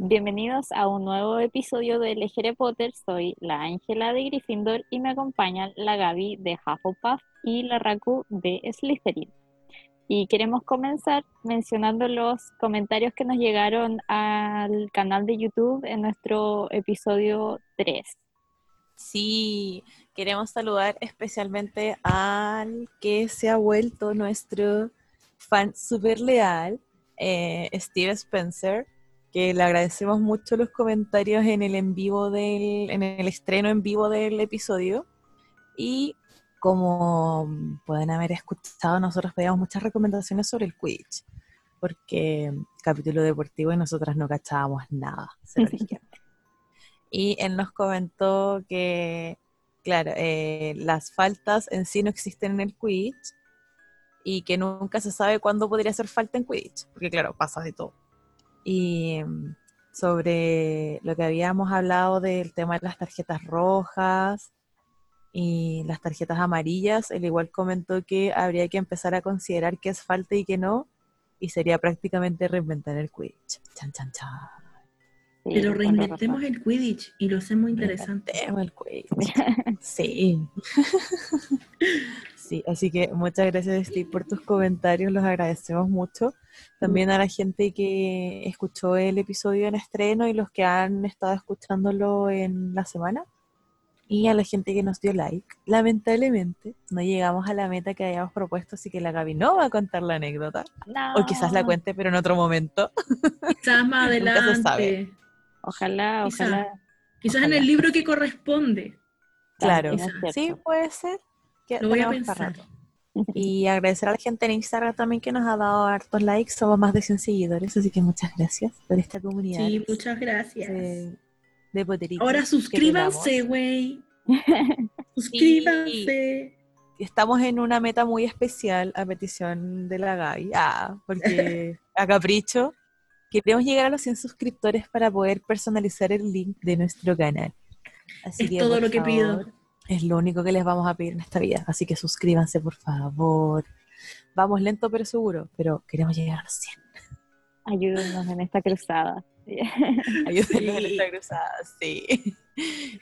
Bienvenidos a un nuevo episodio de Legere Potter. Soy la Ángela de Gryffindor y me acompañan la Gaby de Hufflepuff y la Raku de Slytherin. Y queremos comenzar mencionando los comentarios que nos llegaron al canal de YouTube en nuestro episodio 3. Sí, queremos saludar especialmente al que se ha vuelto nuestro fan súper leal, eh, Steve Spencer, que le agradecemos mucho los comentarios en el en vivo del, en el estreno en vivo del episodio. Y como pueden haber escuchado, nosotros pedíamos muchas recomendaciones sobre el Quidditch, porque capítulo deportivo y nosotras no cachábamos nada, Y él nos comentó que, claro, eh, las faltas en sí no existen en el Quidditch y que nunca se sabe cuándo podría hacer falta en Quidditch, porque claro, pasa de todo. Y sobre lo que habíamos hablado del tema de las tarjetas rojas y las tarjetas amarillas, él igual comentó que habría que empezar a considerar qué es falta y qué no, y sería prácticamente reinventar el Quidditch. Chan, chan, chan. Pero reinventemos el Quidditch y lo hacemos interesante. el Quidditch. sí. sí, así que muchas gracias Steve por tus comentarios, los agradecemos mucho. También a la gente que escuchó el episodio en estreno y los que han estado escuchándolo en la semana. Y a la gente que nos dio like. Lamentablemente, no llegamos a la meta que habíamos propuesto, así que la Gaby no va a contar la anécdota. O quizás la cuente, pero en otro momento. Quizás más adelante. se sabe. Ojalá, ojalá. Quizás en el libro que corresponde. Claro, sí, puede ser. Lo voy a pensar. Y agradecer a la gente en Instagram también que nos ha dado hartos likes. Somos más de 100 seguidores, así que muchas gracias por esta comunidad. Sí, muchas gracias. De, de Ahora suscríbanse, güey. suscríbanse. estamos en una meta muy especial a petición de la Gaby. Ah, porque a capricho queremos llegar a los 100 suscriptores para poder personalizar el link de nuestro canal. Así es todo lo que pido es lo único que les vamos a pedir en esta vida. Así que suscríbanse, por favor. Vamos lento pero seguro, pero queremos llegar a los 100. Ayúdenos en esta cruzada. Ayúdenos en esta cruzada, sí.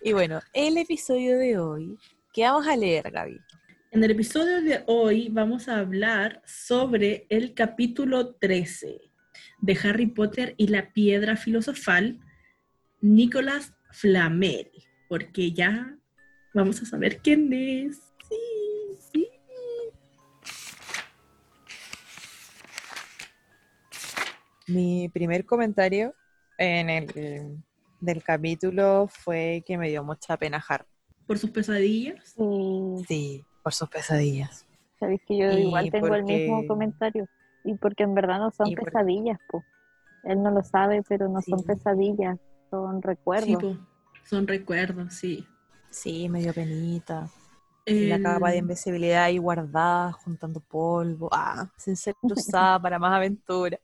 Y bueno, el episodio de hoy, ¿qué vamos a leer, Gaby? En el episodio de hoy vamos a hablar sobre el capítulo 13 de Harry Potter y la piedra filosofal, Nicolás Flamel, porque ya Vamos a saber quién es. Sí, sí. Mi primer comentario en el del capítulo fue que me dio mucha pena Harry. ¿Por sus pesadillas? Sí, por sus pesadillas. Sabéis que yo igual tengo el mismo comentario. Y porque en verdad no son pesadillas, po. Él no lo sabe, pero no son pesadillas, son recuerdos. Sí, son recuerdos, sí. Sí, medio penita. La capa de invisibilidad ahí guardada, juntando polvo. Ah, sin ser usada para más aventuras.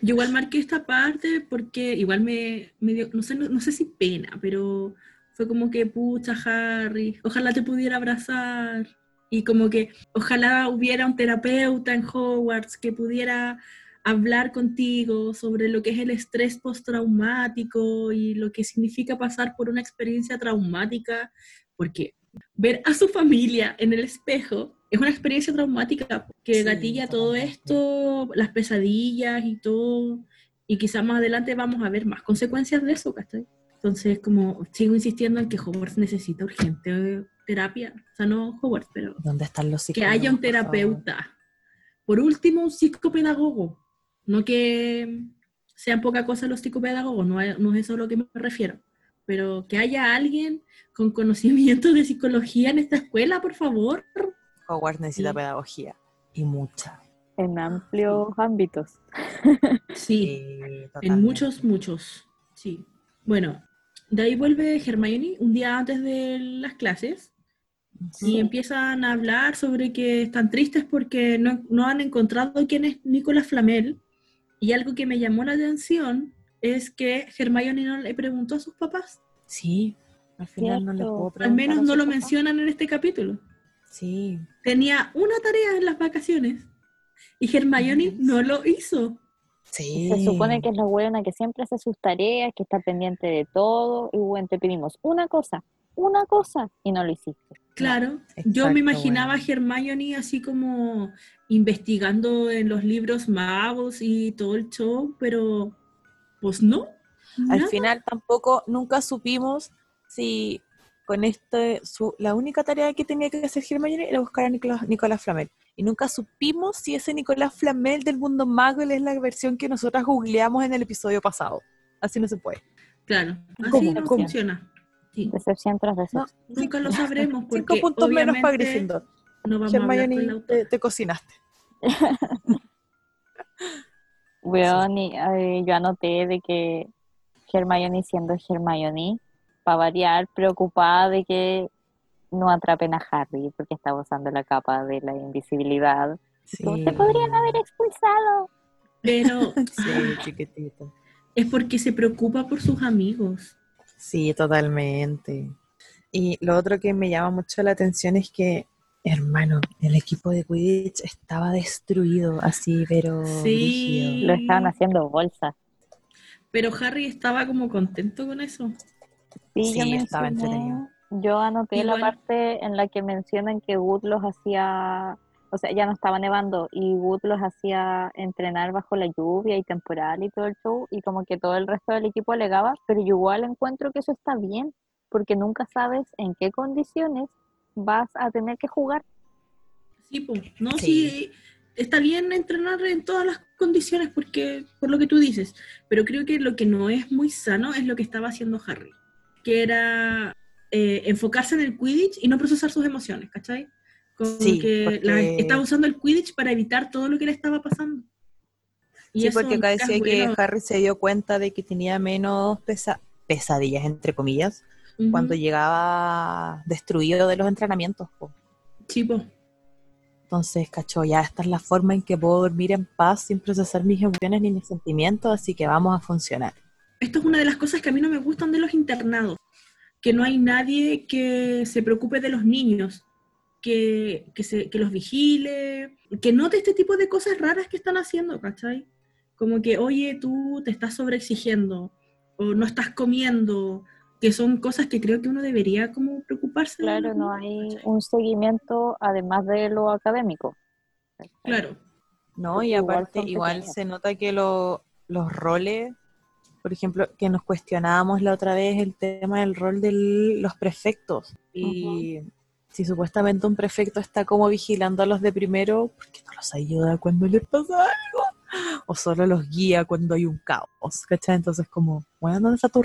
Yo igual marqué esta parte porque igual me, dio, no sé, no, sé si pena, pero fue como que, pucha, Harry, ojalá te pudiera abrazar. Y como que ojalá hubiera un terapeuta en Hogwarts que pudiera hablar contigo sobre lo que es el estrés postraumático y lo que significa pasar por una experiencia traumática, porque ver a su familia en el espejo es una experiencia traumática que gatilla todo esto, las pesadillas y todo, y quizás más adelante vamos a ver más consecuencias de eso, ¿cachai? Entonces, como sigo insistiendo en que Hogwarts necesita urgente terapia, o sea, no Hogwarts, pero... ¿Dónde están los Que haya un terapeuta. Por último, un psicopedagogo no que sean poca cosa los psicopedagogos, no, no es eso a lo que me refiero, pero que haya alguien con conocimiento de psicología en esta escuela, por favor. Hogwarts necesita pedagogía y mucha. En amplios ámbitos. Sí, en muchos, muchos. Sí. Bueno, de ahí vuelve Hermione un día antes de las clases y empiezan a hablar sobre que están tristes porque no, no han encontrado quién es Nicolás Flamel y algo que me llamó la atención es que Hermione no le preguntó a sus papás. Sí, al final no le puedo Al menos no lo mencionan en este capítulo. Sí. Tenía una tarea en las vacaciones y Hermione no lo hizo. Sí. Se supone que es la buena que siempre hace sus tareas, que está pendiente de todo. Y bueno, te pedimos una cosa, una cosa, y no lo hiciste. Claro, yo exacto, me imaginaba a. Hermione así como investigando en los libros magos y todo el show, pero pues no. Al nada. final tampoco, nunca supimos si con este, su, la única tarea que tenía que hacer Hermione era buscar a Nicolás, Nicolás Flamel. Y nunca supimos si ese Nicolás Flamel del mundo mago es la versión que nosotras googleamos en el episodio pasado. Así no se puede. Claro, así ¿Cómo? no ¿Cómo? funciona. Sí, Decepción tras decepción. nunca lo sabremos porque Cinco puntos menos para Gryffindor. No vamos a con te, te cocinaste. Weón, y, eh, yo anoté de que Hermione siendo Hermione, para variar, preocupada de que no atrapen a Harry porque estaba usando la capa de la invisibilidad. Sí, Te podrían haber expulsado. Pero Sí, chiquitito. es porque se preocupa por sus amigos. Sí, totalmente. Y lo otro que me llama mucho la atención es que, hermano, el equipo de Quidditch estaba destruido, así, pero Sí. Lo estaban haciendo bolsa. Pero Harry estaba como contento con eso. Sí, yo Sí, estaba entretenido. Yo anoté Igual. la parte en la que mencionan que Wood los hacía, o sea, ya no estaba nevando y Wood los hacía entrenar bajo la lluvia y temporal y todo el show y como que todo el resto del equipo alegaba, pero yo igual encuentro que eso está bien porque nunca sabes en qué condiciones vas a tener que jugar. Sí, pues, no, Sí. sí. está bien entrenar en todas las condiciones porque por lo que tú dices, pero creo que lo que no es muy sano es lo que estaba haciendo Harry, que era eh, enfocarse en el Quidditch y no procesar sus emociones, ¿cachai? Como Sí, que porque- la- estaba usando el Quidditch para evitar todo lo que le estaba pasando. Y Sí, eso porque acá decía que bueno. Harry se dio cuenta de que tenía menos pesa- pesadillas, entre comillas, Ujú. cuando llegaba destruido de los entrenamientos. po. Sí, po. Entonces, cacho, ya esta es la forma en que puedo dormir en paz sin procesar mis emociones ni mis sentimientos, así que vamos a funcionar. Esto es una de las cosas que a mí no me gustan de los internados, que no hay nadie que se preocupe de los niños, que, que, se, que los vigile, que note este tipo de cosas raras que están haciendo, ¿cachai? Como que, oye, tú te estás sobreexigiendo, o no estás comiendo, que son cosas que creo que uno debería como preocuparse. Claro, no hay ¿cachai? un seguimiento además de lo académico. Claro, ¿no? Y igual aparte, igual pequeños. se nota que lo- los roles, por ejemplo, que nos cuestionábamos la otra vez el tema del rol de los prefectos. Y si supuestamente un prefecto está como vigilando a los de primero, ¿por qué no los ayuda cuando les pasa algo? O solo los guía cuando hay un caos, ¿cachai? Entonces como, bueno, ¿dónde está tu?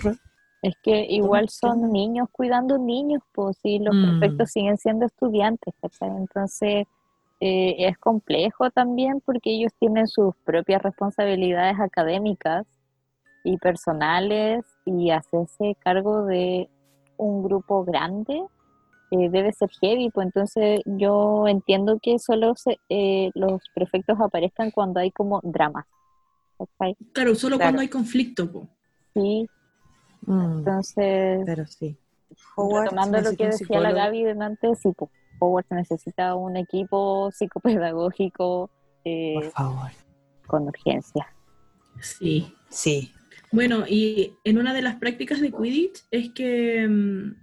Es que igual ¿qué son niños cuidando niños, pues sí, los Mm. prefectos siguen siendo estudiantes, ¿cachai? Entonces eh, es complejo también porque ellos tienen sus propias responsabilidades académicas y personales y hacerse cargo de un grupo grande eh, debe ser heavy, pues entonces yo entiendo que solo se- eh, los prefectos aparezcan cuando hay como dramas, claro, solo Claro. cuando hay conflicto, po. Sí, Mm, entonces... pero sí. Hogwarts Retomando lo necesita que un decía la. Gaby delante, sí, pues, Hogwarts necesita un equipo psicopedagógico eh, Por favor. con urgencia. Sí. Sí. Bueno, y en una de las prácticas de Quidditch es que mm,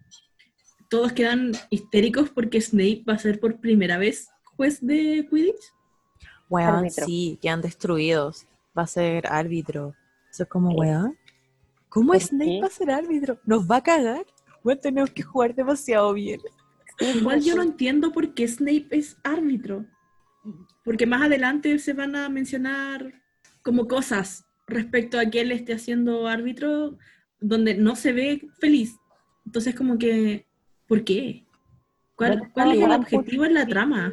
todos quedan histéricos porque Snape va a ser por primera vez juez de Quidditch. Weón, Árbitro. sí, quedan destruidos. Va a ser árbitro. Eso es como, Eh, weón. ¿Cómo ¿por Snape qué? va a ser árbitro? ¿Nos va a cagar? Bueno, tenemos que jugar demasiado bien. Igual yo no entiendo por qué Snape es árbitro. Porque más adelante se van a mencionar como cosas respecto a que él esté haciendo árbitro donde no se ve feliz. Entonces como que, ¿por qué? ¿Cuál, es el objetivo en la trama?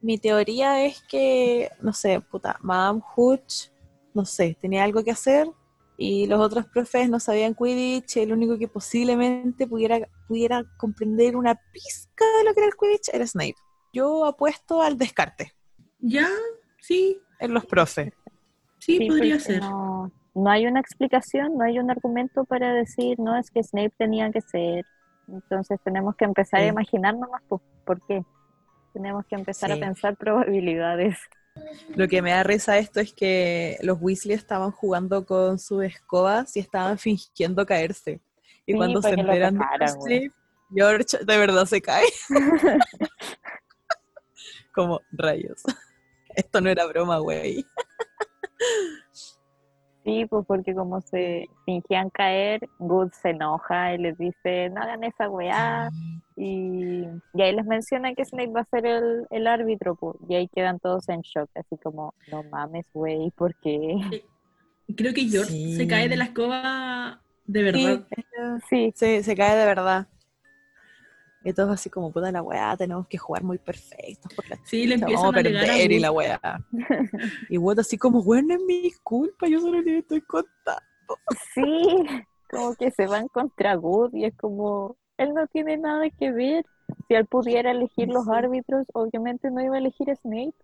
Mi teoría es que, no sé, puta, Madame Hooch, no sé, tenía algo que hacer y los otros profes no sabían Quidditch, el único que posiblemente pudiera, pudiera comprender una pizca de lo que era el Quidditch era Snape. Yo apuesto al descarte Ya, sí, en los profes. sí, Sí, podría ser. No, no hay una explicación, no hay un argumento para decir, no, es que Snape tenía que ser. Entonces tenemos que empezar Sí. a imaginarnos más, ¿por qué? Tenemos que empezar Sí. a pensar probabilidades. Lo que me da risa esto es que los Weasley estaban jugando con sus escobas y estaban fingiendo caerse. Y Sí, cuando se enteran de tocaran, sí, George de verdad se cae. Como rayos. Esto no era broma, güey. Sí, pues porque como se fingían caer, Good se enoja y les dice, no hagan esa weá. Y, y ahí les menciona que Snape va a ser el, el árbitro, pues, y ahí quedan todos en shock, así como, no mames, güey, ¿por qué? Creo que George Sí. se cae de la escoba de verdad. Sí, Sí, se cae de verdad. Y todos así como, puta la weá, tenemos que jugar muy perfectos. Sí, le empiezan vamos a perder y Wood. la weá. Y Wood así como, bueno, es mi culpa, yo solo le estoy contando. sí, como que se van contra Good y es como, él no tiene nada que ver. Si él pudiera elegir los árbitros, obviamente no iba a elegir a Snape.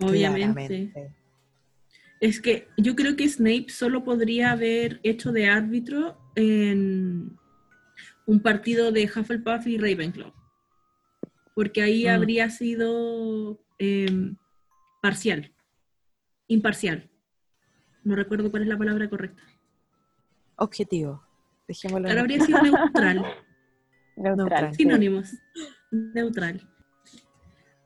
Obviamente. Claramente. Es que yo creo que Snape solo podría haber hecho de árbitro en un partido de Hufflepuff y Ravenclaw. Porque ahí Mm. habría sido em, parcial. Imparcial. No recuerdo cuál es la palabra correcta. Objetivo. Dejémoslo Ahora habría sido neutral. Neutral. Sinónimos. Neutral.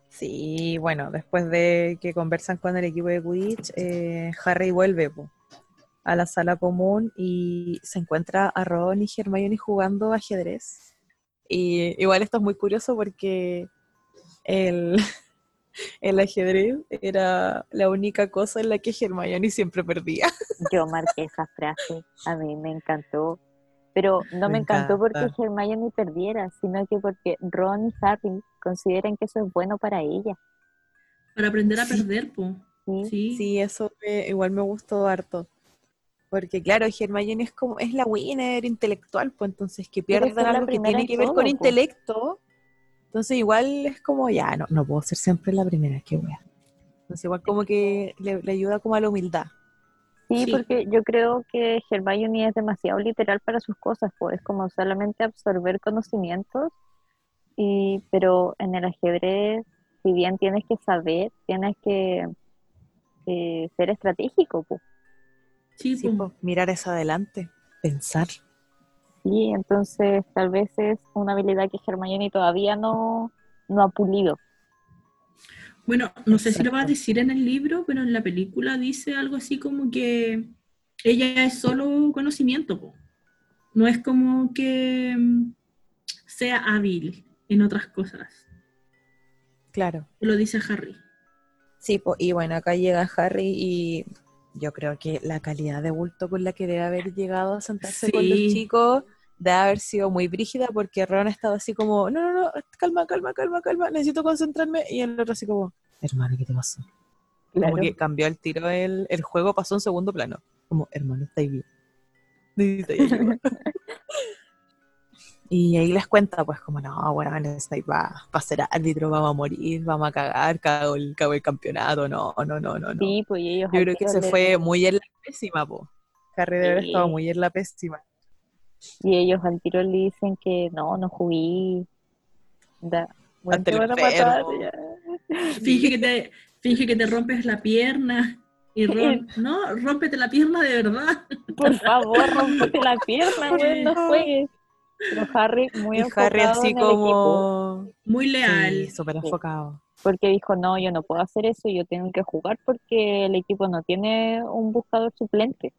Sí, bueno, después de que conversan con el equipo de Quidditch, eh, Harry vuelve po, a la sala común y se encuentra a Ron y Hermione jugando ajedrez. Y igual esto es muy curioso porque el, el ajedrez era la única cosa en la que Hermione siempre perdía. Yo marqué esa frase, a mí me encantó. Pero no me, Me encantó porque. Hermione perdiera, sino que porque Ron y Harry consideran que eso es bueno para ella. Para aprender a Sí. perder, po. ¿sí? Sí. Sí, eso me- igual me gustó harto. Porque claro, Hermione es como, es la winner intelectual, pues entonces que pierdan algo que tiene en que ver todo, con po. intelecto. Entonces igual es como, ya, no, no puedo ser siempre la primera, qué wea. Entonces igual como que le, le ayuda como a la humildad. Sí, Sí. porque yo creo que Hermione es demasiado literal para sus cosas, pues es como solamente absorber conocimientos, y, pero en el ajedrez, si bien tienes que saber, tienes que eh, ser estratégico, pues. Sí, Sí, po. po, mirar hacia adelante, pensar. Sí, entonces tal vez es una habilidad que Hermione todavía no, no ha pulido. Bueno, no sé si lo va a decir en el libro, pero en la película dice algo así como que ella es solo conocimiento, po. no es como que mm, sea hábil en otras cosas. Claro. Lo dice Harry. Sí, po, y bueno, acá llega Harry y yo creo que la calidad de bulto con la que debe haber llegado a sentarse con los chicos debe haber sido muy brígida porque Ron estaba así como, no, no, no, calma, calma, calma, calma, necesito concentrarme. Y el otro así como, hermano, ¿qué te pasó? Como que cambió el tiro, el, el juego pasó a un segundo plano. Como, hermano, estáis bien. Y ahí les cuenta, pues, como, no, bueno, Snape va, va a ser árbitro, vamos a morir, vamos a cagar, cago el, cago el campeonato, no, no, no, no, no. Sí, pues y ellos Yo creo que se fue muy en la pésima, po. Harry debe haber estado muy en la pésima. Y ellos al tiro le dicen que no, no jugué. Da, bueno, te van a matar. Finge que te, finge que te rompes la pierna. Y Ron, no, rómpete la pierna de verdad. Por favor, rompete la pierna, güey, no juegues. Pero Harry muy Y Harry enfocado así en el equipo. Muy leal. Sí, súper enfocado. porque dijo, no, yo no puedo hacer eso, yo tengo que jugar porque el equipo no tiene un buscador suplente.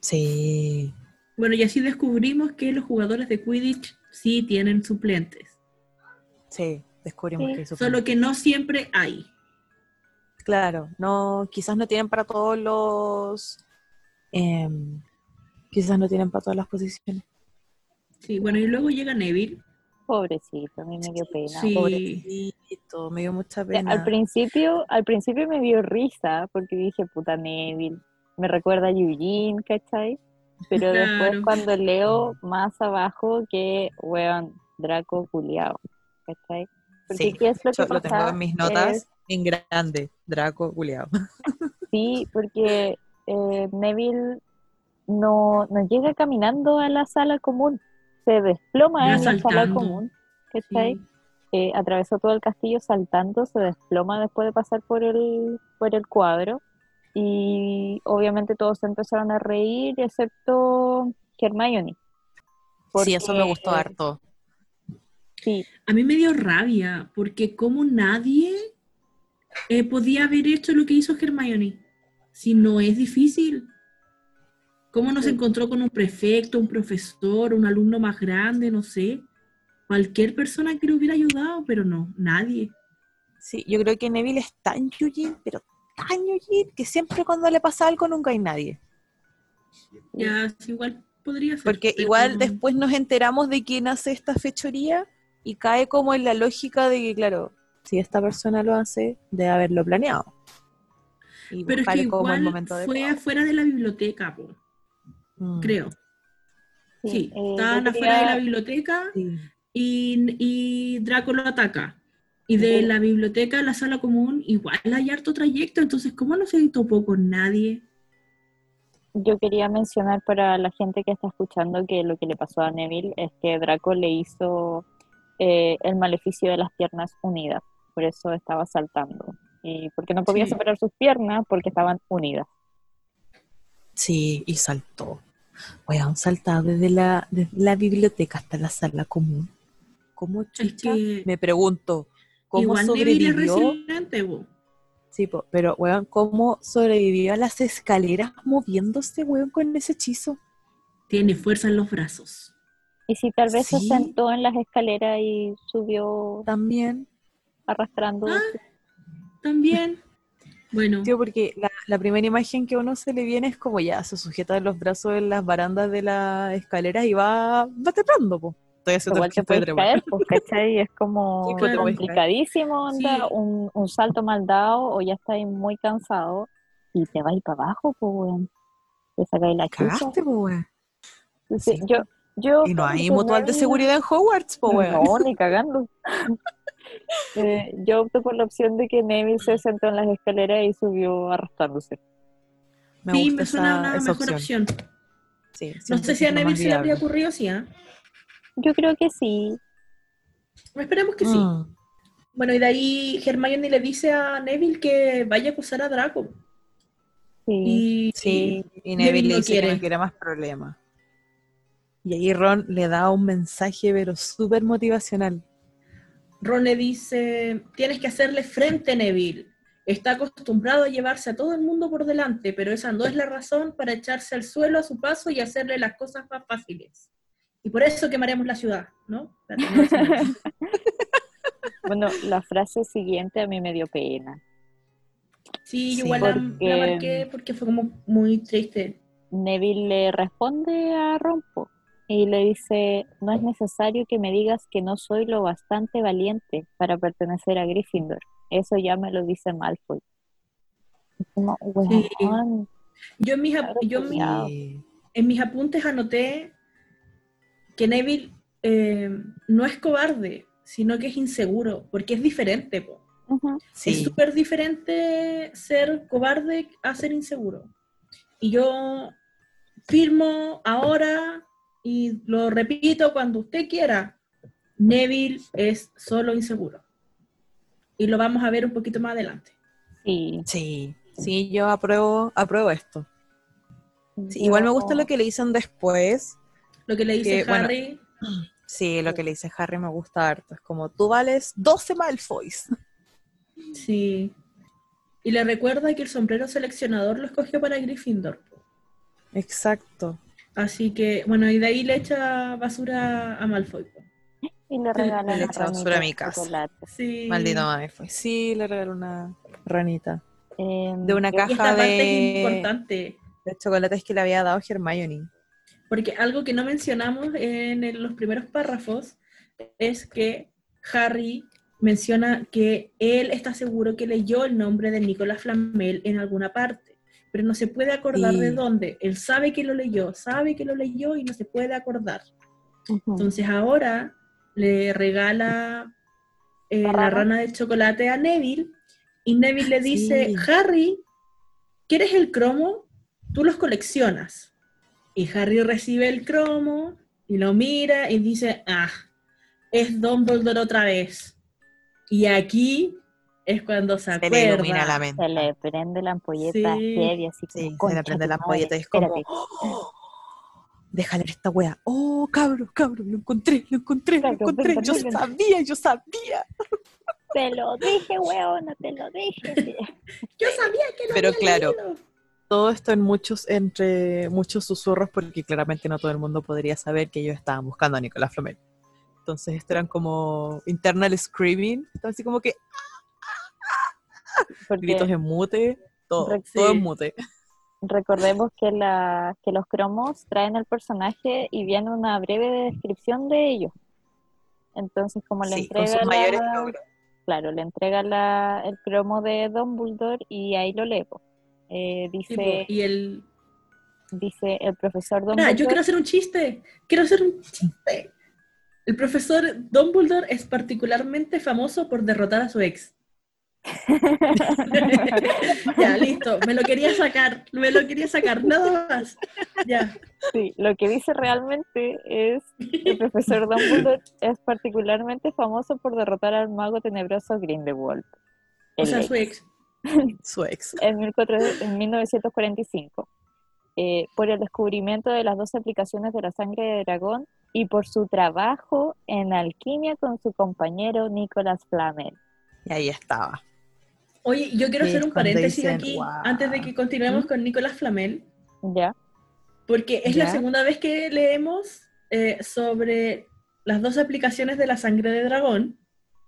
Sí. Bueno, y así descubrimos que los jugadores de Quidditch sí tienen suplentes. Sí, descubrimos Sí, que eso Solo que no siempre hay. Claro, no, quizás no tienen para todos los... em, quizás no tienen para todas las posiciones. Sí, bueno, y luego llega Neville. Pobrecito, a mí me dio pena. Sí. Pobrecito, me dio mucha O sea, pena. Al principio, al principio me dio risa porque dije, puta Neville, me recuerda a Eugene, ¿cachai? Pero después Claro. cuando leo más abajo que, weón, Draco culiao, ¿cachai? Porque Sí, ¿qué es lo que Yo lo tengo en mis notas Es- en grande. Draco culiao. sí, porque eh, Neville no, no llega caminando a la sala común, se desploma en sala saltando. común, ¿cachai? Sí. eh, atravesó todo el castillo saltando, se desploma después de pasar por el, por el cuadro y obviamente todos se empezaron a reír excepto Hermione. Sí, eso me gustó harto. Sí, A mí me dio rabia, porque como nadie eh, podía haber hecho lo que hizo Hermione. Si no es difícil. ¿Cómo no se encontró con un prefecto, un profesor, un alumno más grande, no sé? Cualquier persona que le hubiera ayudado, pero no, nadie. Sí, yo creo que Neville es tan Yujin, pero tan Yujin, que siempre cuando le pasa algo nunca hay nadie. Ya, sí, igual podría ser. Porque igual después nos enteramos de quién hace esta fechoría y cae como en la lógica de que, claro, si esta persona lo hace, debe haberlo planeado. Y Pero es que como el igual momento fue afuera de la biblioteca, po, Mm, creo. sí, Sí, eh, estaban yo afuera de la biblioteca sí. y, y Draco lo ataca. Y de Sí. la biblioteca a la sala común, igual hay harto trayecto, entonces, ¿cómo no se topó con nadie? Yo quería mencionar para la gente que está escuchando que lo que le pasó a Neville es que Draco le hizo eh, el maleficio de las piernas unidas, por eso estaba saltando. Y porque no podía Sí. separar sus piernas porque estaban unidas. Sí, y saltó. Weón, saltado desde la, desde la biblioteca hasta la sala común. ¿Cómo Es que Me pregunto, ¿cómo igual sobrevivió? Sí, po, pero weón, ¿cómo sobrevivió a las escaleras moviéndose, weón, con ese hechizo? Tiene fuerza en los brazos. Y si tal vez se sentó en las escaleras y subió También. arrastrando. Ah. También. Bueno, Tío, porque la, la primera imagen que a uno se le viene es como ya, se sujeta de los brazos en las barandas de las escaleras y va, va trepando, po. Estoy haciendo Igual el te puedes caer, pues, ¿cachai? Es como Sí, pues, puedes complicadísimo, onda, Sí. un, un salto mal dado o ya estáis muy cansado y te vais para abajo, pues, weón. Te sacáis la. Cagaste, po, weón. Sí, Sí. yo, yo Y no hay mutual de seguridad en Hogwarts, po, weón. No, ni cagando. Eh, yo opto por la opción de que Neville se sentó en las escaleras y subió arrastrándose. Me sí, gusta me suena esa, una esa mejor opción. opción. Sí, No sé que si a Neville se le habría ocurrido, sí, ¿ah? Yo creo que sí. Esperemos que sí. Mm. Bueno, y de ahí Hermione le dice a Neville que vaya a acusar a Draco. Sí. Y, Sí, y Neville Neville le no dice que quiere. no quiere más problemas. Y ahí Ron le da un mensaje, pero súper motivacional. Ron le dice, tienes que hacerle frente, Neville. Está acostumbrado a llevarse a todo el mundo por delante, pero esa no es la razón para echarse al suelo a su paso y hacerle las cosas más fáciles. Y por eso quemaremos la ciudad, ¿no? Bueno, la frase siguiente a mí me dio pena. Sí, Sí, igual la- la, porque- marqué porque fue como muy triste. Neville le responde a Rompo y le dice, no es necesario que me digas que no soy lo bastante valiente para pertenecer a Gryffindor. Eso ya me lo dice Malfoy. Weón, Yo en mis, yo en. Sí. en apuntes anoté que Neville eh, no es cobarde, sino que es inseguro, porque es diferente. po. Es Sí. súper diferente ser cobarde a ser inseguro. Y yo firmo ahora y lo repito cuando usted quiera. Neville es solo inseguro. Y lo vamos a ver un poquito más adelante. sí. Sí, sí, yo apruebo, apruebo esto. Sí, igual me gusta lo que le dicen después. Lo que le dice Que, bueno, Harry, Sí, lo que le dice Harry me gusta harto. Es como, tú vales 12 Malfoys. sí. Y le recuerda que el sombrero seleccionador lo escogió para Gryffindor. Exacto. Así que, bueno, y de ahí le echa basura a Malfoy. Y le regala Le una echa basura a mi casa. chocolate. Sí. Maldito Malfoy. Sí, le regaló una ranita. Em, De una Y esta caja parte es de, importante. de chocolates que le había dado Hermione. Porque algo que no mencionamos en el- los primeros párrafos es que Harry menciona que él está seguro que leyó el nombre de Nicolás Flamel en alguna parte, pero no se puede acordar Sí. de dónde. Él sabe que lo leyó, sabe que lo leyó y no se puede acordar. Entonces ahora le regala eh, La rana de chocolate a Neville y Neville le dice, Sí. Harry, ¿quieres el cromo? Tú los coleccionas. Y Harry recibe el cromo y lo mira y dice, ah, es Dumbledore otra vez. Y aquí es cuando se, Se le ilumina acuerda. la mente. Se le prende la ampolleta Sí. heavy, así como, Sí, se le "Concha prende la ampolleta y es como, espérate". "Oh, déjale ver esta wea. Oh, cabrón, cabrón, lo encontré, lo encontré, lo encontré. Yo sabía, yo sabía. Te lo dije, weón, no te lo dije. Yo sabía que lo Pero había claro. leído. Todo esto en muchos, entre muchos susurros, porque claramente no todo el mundo podría saber que ellos estaban buscando a Nicolás Flamel. Entonces, esto eran como internal screaming, así como que Porque gritos en mute, todo, Re- todo sí. en mute. recordemos que, la, que los cromos traen el personaje y viene una breve descripción de ellos. Entonces, como le Sí, con sus entrega la- claro, le entrega la, el cromo de Dumbledore y ahí lo leo. Eh, dice, y el. dice el profesor Mira, Dumbledore. yo quiero hacer un chiste. Quiero hacer un chiste. El profesor Dumbledore es particularmente famoso por derrotar a su ex. ya, listo. Me lo quería sacar. Me lo quería sacar. Nada más. Ya. Sí, lo que dice realmente es el profesor Dumbledore es particularmente famoso por derrotar al mago tenebroso Grindelwald. O sea, ex, su ex. Su ex. en, 1400 en 1945 eh, por el descubrimiento de las dos aplicaciones de la sangre de dragón y por su trabajo en alquimia con su compañero Nicolas Flamel. Y ahí estaba. Oye, yo quiero hacer un paréntesis dicen, aquí "Guau". antes de que continuemos con Nicolás Flamel. ¿Ya? Porque es la ¿Ya? segunda vez que leemos eh, sobre las dos aplicaciones de la sangre de dragón.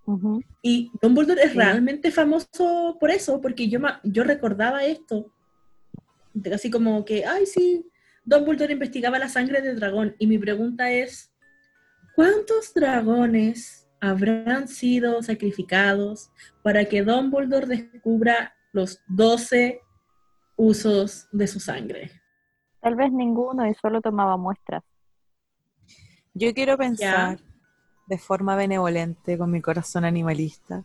Ujú. Y Dumbledore es Sí. realmente famoso por eso, porque yo, yo recordaba esto. Así como que, ay, sí, Dumbledore investigaba la sangre de dragón. Y mi pregunta es, ¿cuántos dragones habrán sido sacrificados para que Dumbledore descubra los 12 usos de su sangre? Tal vez ninguno y solo tomaba muestras. Yo quiero pensar de forma benevolente con mi corazón animalista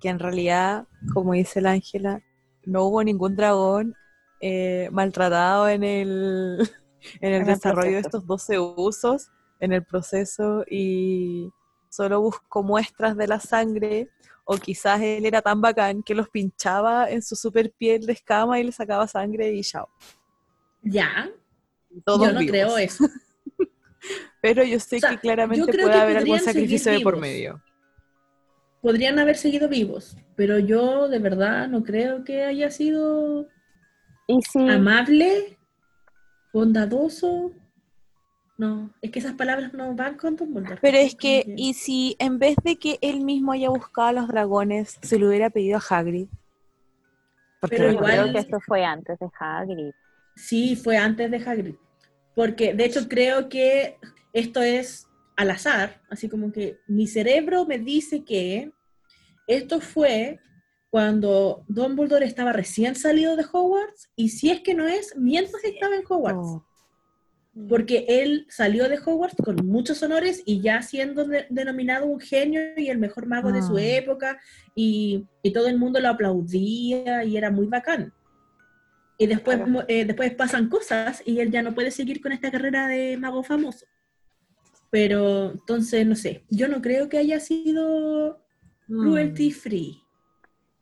que en realidad, como dice la Ángela, no hubo ningún dragón eh, maltratado en el, en el En el desarrollo de estos 12 usos, en el proceso, y solo buscó muestras de la sangre, o quizás él era tan bacán que los pinchaba en su super piel de escama y le sacaba sangre y chao. Ya, Todos yo no vivos. creo eso. Pero yo sé O sea, que claramente puede que haber algún sacrificio de por medio. Podrían haber seguido vivos, pero yo de verdad no creo que haya sido Y si, amable, bondadoso. No, es que esas palabras no van con Dumbledore. Pero es que, ¿y si en vez de que él mismo haya buscado a los dragones, se lo hubiera pedido a Hagrid? Porque Pero igual- creo que esto fue antes de Hagrid. Sí, fue antes de Hagrid. Porque de hecho creo que esto es al azar, así como que mi cerebro me dice que esto fue cuando Dumbledore estaba recién salido de Hogwarts y si es que no es, mientras estaba en Hogwarts. Oh. Porque él salió de Hogwarts con muchos honores y ya siendo de- denominado un genio y el mejor mago de su Ah. época y, y todo el mundo lo aplaudía y era muy bacán. Y después, Claro. eh, después pasan cosas y él ya no puede seguir con esta carrera de mago famoso. Pero entonces, no sé, yo no creo que haya sido Mm, cruelty free.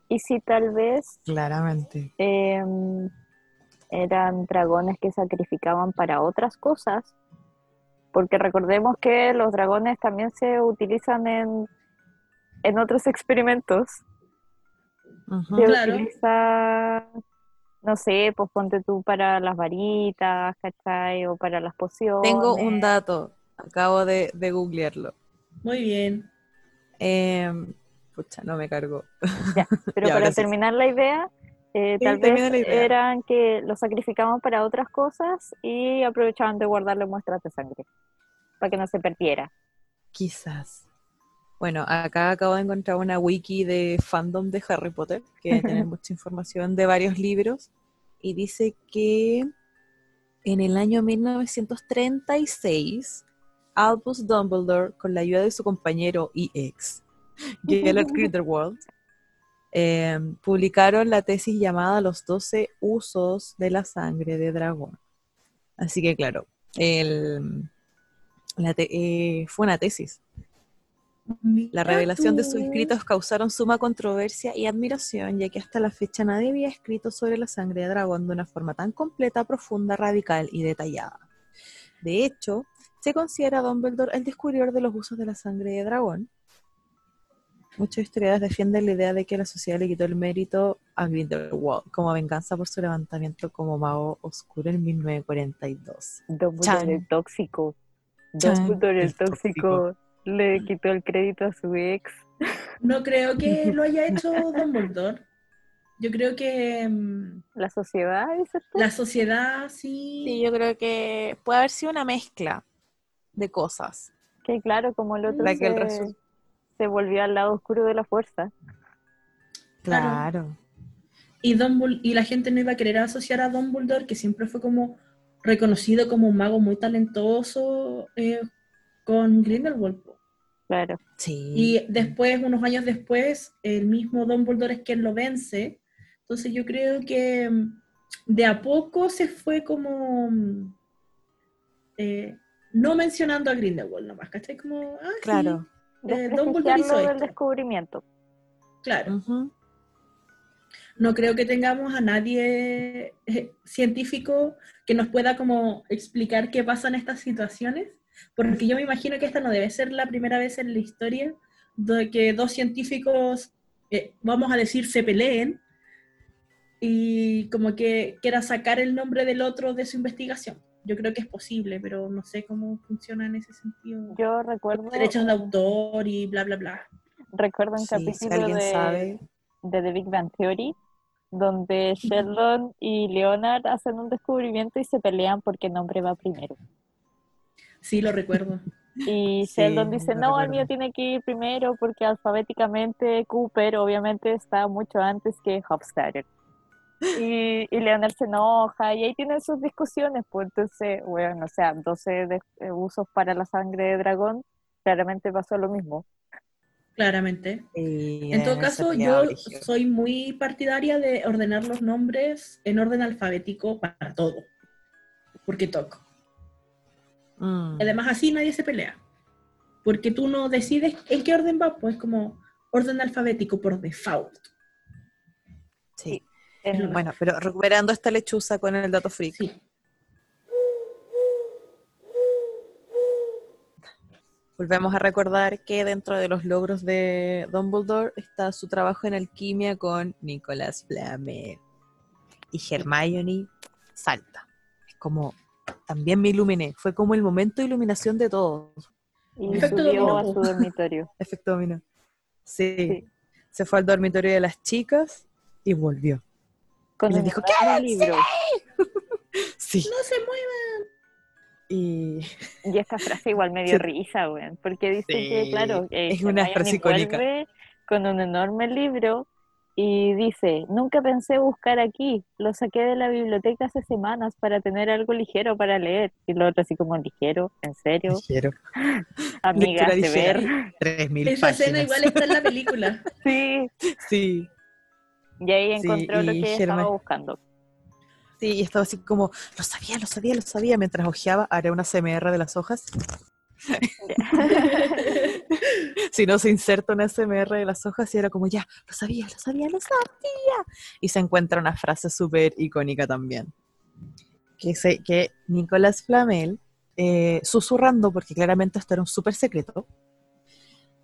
Y si tal vez Claramente. em, eran dragones que sacrificaban para otras cosas, porque recordemos que los dragones también se utilizan en, en otros experimentos. Se Claro. utiliza, no sé, pues ponte tú para las varitas, ¿cachai? O para las pociones. Tengo un dato, acabo de, de googlearlo. Muy bien. Em, pucha, no me cargó. Pero Ya, para terminar la idea, eh, Sí, tal vez eran que los sacrificaban para otras cosas y aprovechaban de guardarle muestras de sangre para que no se perdiera. Quizás. Bueno, acá acabo de encontrar una wiki de fandom de Harry Potter, que tiene mucha información de varios libros, y dice que en el año 1936, Albus Dumbledore, con la ayuda de su compañero y ex, Gellert Grindelwald, eh, publicaron la tesis llamada Los 12 usos de la sangre de dragón. Así que claro, el, la te- eh, fue una tesis. La revelación de sus escritos causaron suma controversia y admiración, ya que hasta la fecha nadie había escrito sobre la sangre de dragón de una forma tan completa, profunda, radical y detallada. De hecho, se considera a Dumbledore el descubridor de los usos de la sangre de dragón. Muchos historiadores defienden la idea de que la sociedad le quitó el mérito a Grindelwald como venganza por su levantamiento como mago oscuro en 1942. Dumbledore el tóxico. Dumbledore el el tóxico. tóxico le quitó el crédito a su ex. No creo que lo haya hecho Dumbledore. Yo creo que mm, La sociedad, dices tú. la sociedad sí. Sí, yo creo que puede haber sido una mezcla de cosas. Que claro, como el otro La que el se, volvió al lado oscuro de la fuerza. Claro. Claro. Y, Dumbledore- y la gente no iba a querer asociar a Dumbledore, que siempre fue como reconocido como un mago muy talentoso, eh, con Grindelwald. Claro. Sí. Y después, unos años después, el mismo Dumbledore es quien lo vence. Entonces yo creo que mm, de a poco se fue como mm, eh, no mencionando a Grindelwald nomás, ¿cachai? Como, ah, sí, eh, Dumbledore del esto. descubrimiento. Claro. No creo que tengamos a nadie eh, científico que nos pueda como explicar qué pasa en estas situaciones, porque yo me imagino que esta no debe ser la primera vez en la historia de que dos científicos, eh, vamos a decir, se peleen y como que quiera sacar el nombre del otro de su investigación. Yo creo que es posible, pero no sé cómo funciona en ese sentido. Yo recuerdo, Derechos de autor y bla, bla, bla. recuerdo un Sí, capítulo de, sabe. de The Big Bang Theory donde Sheldon y Leonard hacen un descubrimiento y se pelean porque el nombre va primero. Sí, lo recuerdo. Y Sí, Sheldon dice, no, el recuerdo. mío tiene que ir primero porque alfabéticamente Cooper obviamente está mucho antes que Hofstadter. Y, y Leonard se enoja y ahí tienen sus discusiones, pues entonces, bueno, o sea, 12 de- eh, usos para la sangre de dragón, claramente pasó lo mismo. Claramente. Sí, En todo caso, yo soy muy partidaria de ordenar los nombres en orden alfabético para todo, porque toco. Mm. Además, así nadie se pelea, porque tú no decides en qué orden va, pues como orden alfabético por default. Sí. En- Bueno, pero recuperando esta lechuza con el dato freak. Sí. Volvemos a recordar que dentro de los logros de Dumbledore está su trabajo en alquimia con Nicolas Flamel. Y Hermione salta. Es como, también me iluminé. Fue como el momento de iluminación de todos. y Efecto subió dominó. a su dormitorio. Efecto dominó. Sí. Sí. Se fue al dormitorio de las chicas y volvió. Con un dijo, enorme libro. Sí. No se muevan. Y Y esta frase igual me dio Sí. risa, weón, porque dice que, Sí, claro, eh, es una frase icónica. con un enorme libro y dice, nunca pensé buscar aquí, lo saqué de la biblioteca hace semanas para tener algo ligero para leer. Y lo otro así como ligero, ¿en serio? ligero. Amiga, de ver. 3000 Esa páginas. escena igual está en la película. Sí, Sí. Y ahí Sí, encontró lo que estaba Herma- buscando. Sí, y estaba así como, lo sabía, lo sabía, lo sabía, mientras hojeaba, haré una CMR de las hojas. si no se inserta una CMR de las hojas y era como, ya, lo sabía, lo sabía, lo sabía. Y se encuentra una frase súper icónica también. Que dice que Nicolás Flamel, eh, susurrando, porque claramente esto era un súper secreto,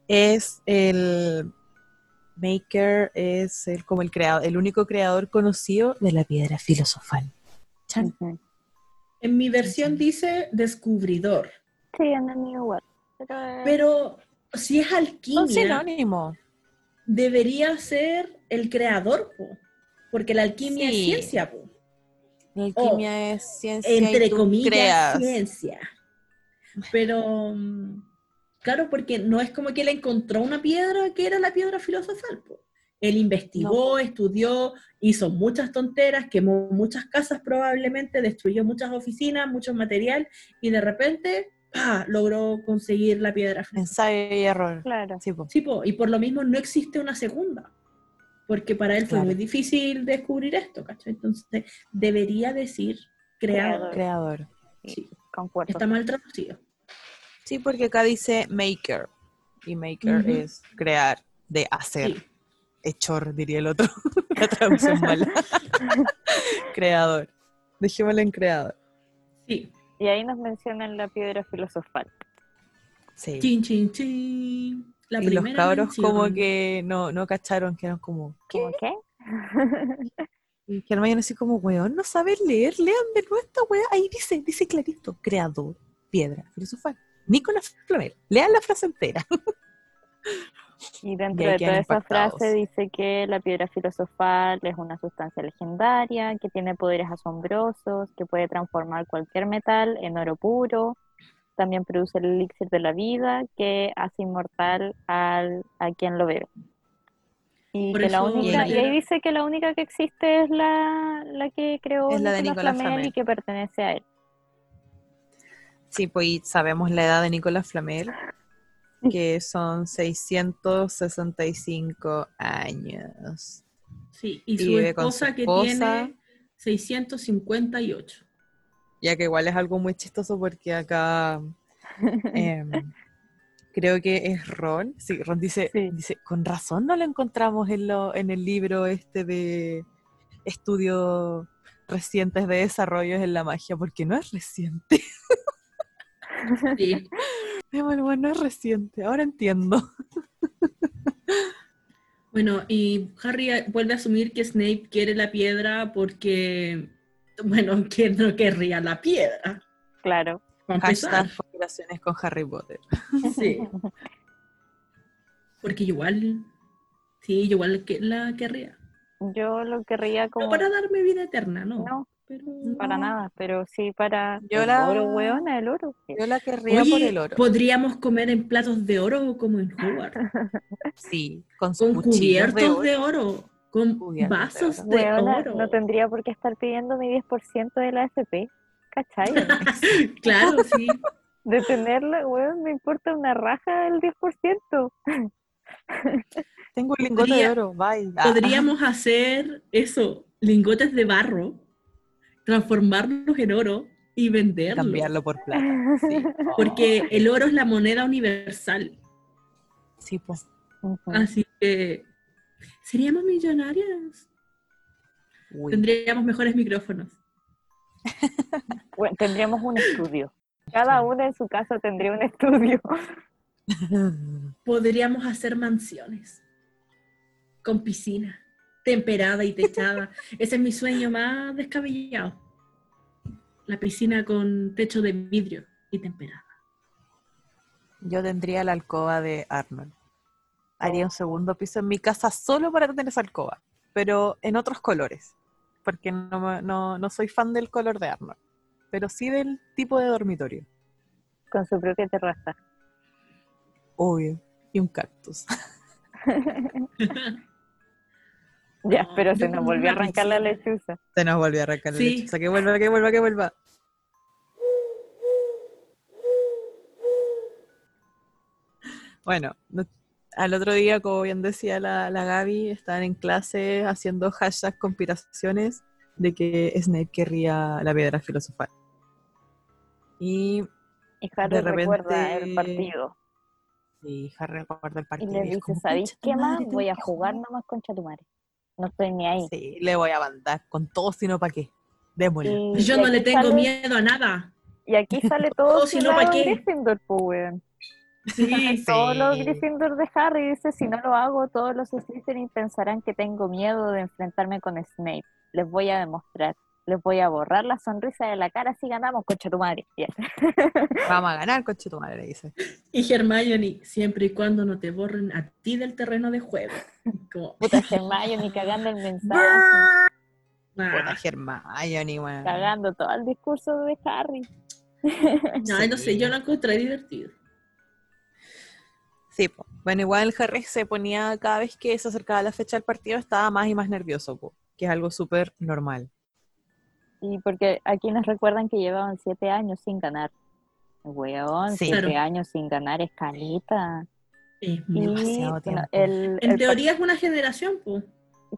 es el maker, es el, como el creador, el único creador conocido de la piedra filosofal. Chan. En mi versión dice descubridor, Sí, en el mío igual. Pero, eh, pero si es alquimia, sinónimos. debería ser el creador, po, porque la alquimia Sí. es ciencia, po. La alquimia es ciencia y entre tú comillas, creas. ciencia. Pero, mm, claro, porque no es como que él encontró una piedra que era la piedra filosofal. po. Él investigó, estudió, hizo muchas tonteras, quemó muchas casas probablemente, destruyó muchas oficinas, mucho material, y de repente ¡pah! logró conseguir la piedra filosofal. Ensayo y error. claro. Sí, po. Sí, po, y por lo mismo no existe una segunda, porque para él fue Claro. muy difícil descubrir esto, ¿cachai? Entonces, debería decir creador. Creador. Sí, Concuerdo. está mal traducido. Sí, porque acá dice maker. y maker es crear, de hacer. Sí. Hechor, diría el otro. La traducción mala. creador. Dejémoslo en creador. Sí. Y ahí nos mencionan la piedra filosofal. Sí. Chin, chin, chin. La y los cabros como que no, no cacharon, que eran como... ¿qué? ¿Cómo qué? Y que Hermione así como, weón, no sabes leer, lean de nuevo esta weá. Ahí dice, dice clarito, creador, piedra, filosofal. Nicolás Flamel. Lean la frase entera. Y dentro de toda esa frase dice que la piedra filosofal es una sustancia legendaria, que tiene poderes asombrosos, que puede transformar cualquier metal en oro puro. También produce el elixir de la vida, que hace inmortal al, a quien lo bebe. Y, Por que la única, la y ahí dice que la única que existe es la, la que creó Es la de Nicolás Flamel y que pertenece a él. Sí, pues sabemos la edad de Nicolás Flamel, que son 665 años. Sí, y y su vive con su esposa que tiene 658. Ya que igual es algo muy chistoso porque acá em, creo que es Ron. Sí, Ron dice, Sí. dice, con razón no lo encontramos en, lo, en el libro este de estudios recientes de desarrollos en la magia, porque no es reciente. Sí. Bueno, bueno, no es reciente, ahora entiendo. Bueno, y Harry vuelve a asumir que Snape quiere la piedra porque, bueno, que no querría la piedra. Claro. Hashtag conspiraciones con Harry Potter. Sí. Porque igual, sí, igual que la querría. Yo lo querría como... No para darme vida eterna, no. No, pero... para nada, pero sí para Yo la- oro, weona, el oro. Yo la querría por el oro. podríamos comer en platos de oro como en Hogwarts. Sí, con con cuchillos cubiertos de de oro. con Cubiertos de vasos oro. de Weona, oro. no tendría por qué estar pidiendo mi 10% de la FP, ¿cachai? Claro, sí. De tenerla, weón, me importa una raja el 10%. Tengo un lingote de oro, bye. Ah, Podríamos hacer eso, lingotes de barro, transformarlos en oro y venderlos. cambiarlo por plata. Sí. Porque el oro es la moneda universal. Sí, pues. Así que seríamos millonarias. Uy. Tendríamos mejores micrófonos. Bueno, tendríamos un estudio. Cada una en su casa tendría un estudio. Podríamos hacer mansiones con piscina, temperada y techada. Ese es mi sueño más descabellado. La piscina con techo de vidrio y temperada. Yo tendría la alcoba de Arnold. Haría un segundo piso en mi casa solo para tener esa alcoba, pero en otros colores, porque no, no, no soy fan del color de Arnold, pero sí del tipo de dormitorio. Con su propia terraza. Obvio. Y un cactus. Ya, pero se nos volvió a arrancar la lechuza. Se nos volvió a arrancar la Sí. sea, que vuelva, que vuelva, que vuelva. Bueno, no- al otro día, como bien decía la, la Gaby, estaban en clase haciendo hashtag conspiraciones de que Snape querría la piedra filosofal. Y, Y Harry De recuerda el repente- partido. y Harry recuerda el partido. le y es dice, ¿sabéis "Concha qué más? Voy a jugar nomás con Chatumare. No estoy ni ahí. Sí, le voy a mandar con todo, sino para qué. Démosle. Y- Yo y no le tengo sale- miedo a nada. Y aquí sale todo si no, ¿pa' sudado en qué? Gryffindor, pues. Sí, Todos los. Gryffindor de Harry dice, si no lo hago, todos los Slytherin pensarán que tengo miedo de enfrentarme con Snape. Les voy a demostrar. Les voy a borrar la sonrisa de la cara si ganamos, concha tu madre. Vamos a ganar, coche tu madre, dice. Y Hermione, siempre y cuando no te borren a ti del terreno de juego. Como, Puta Hermione cagando el mensaje, ah, Buena Hermione, weón. cagando todo el discurso de Harry. no, no sé, yo lo encontré divertido. Sí, po. bueno, igual Harry se ponía cada vez que se acercaba la fecha del partido, estaba más y más nervioso, po, que es algo súper normal. Y porque aquí nos recuerdan que llevaban siete años sin ganar. Weón, Sí. siete Claro. años sin ganar escalita. Es Y Demasiado bueno, tiempo. el, En el teoría es una generación, pues.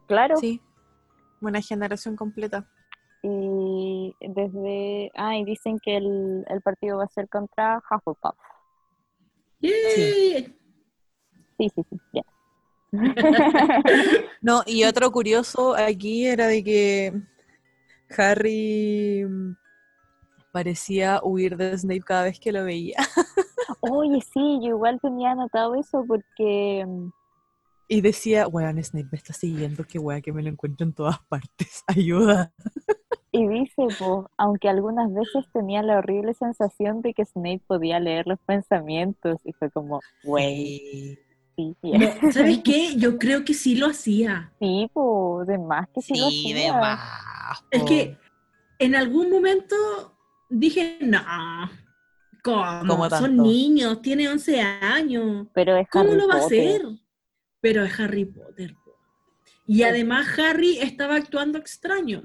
claro, Sí, una generación completa. y desde, ah, y dicen que el, el partido va a ser contra Hufflepuff. ¡Yay! Sí, sí, sí, ya. No, y otro curioso aquí era de que Harry mm, parecía huir de Snape cada vez que lo veía. Oye, sí, yo igual tenía anotado eso porque mm, Y decía, weón, Snape me está siguiendo, qué weá que me lo encuentro en todas partes. Ayuda. Y dice, pues, aunque algunas veces tenía la horrible sensación de que Snape podía leer los pensamientos, y fue como, güey, Sí. sí, No, ¿Sabes qué? Yo creo que sí lo hacía. sí, pues, de más que sí, lo Sí, de hacía. más. Es que en algún momento dije, no, ¿cómo? ¿Cómo Son niños, tiene 11 años. Pero es ¿Cómo Harry lo va a Potter. hacer? Pero es Harry Potter. po. Y además Harry estaba actuando extraño.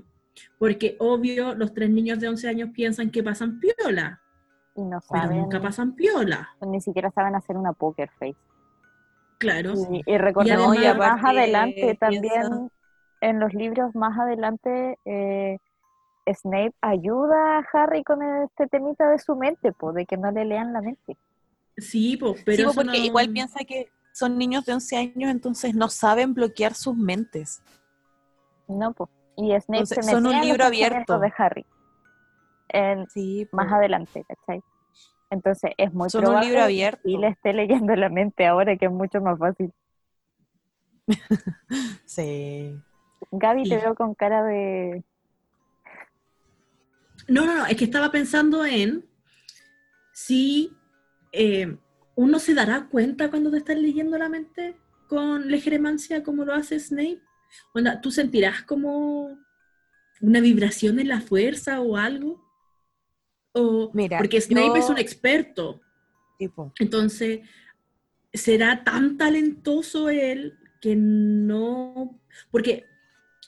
Porque obvio, los tres niños de 11 años piensan que pasan piola. Y no Pero saben, nunca pasan piola. ni siquiera saben hacer una poker face. Claro. Y, y recordemos además- que y más adelante piensa- también, en los libros más adelante, eh, Snape ayuda a Harry con este temita de su mente, pues, de que no le lean la mente. Sí, po, pero Sí, po, porque no- igual piensa que son niños de 11 años, entonces no saben bloquear sus mentes. No, pues. Y Snape Entonces, se son metía un en los libro abierto. de Harry. En- Sí, más po. adelante, ¿cachai? Entonces es muy Son un probable libro que abierto. sí le esté leyendo la mente ahora, que es mucho más fácil. Sí. Gaby, te Sí. veo con cara de... No, no, no, es que estaba pensando en si eh, uno se dará cuenta cuando te estás leyendo la mente con legeremancia como lo hace Snape. Onda, ¿Tú sentirás como una vibración en la fuerza o algo? O, Mira, porque Snape yo- es un experto, Tipo, entonces será tan talentoso él que no... Porque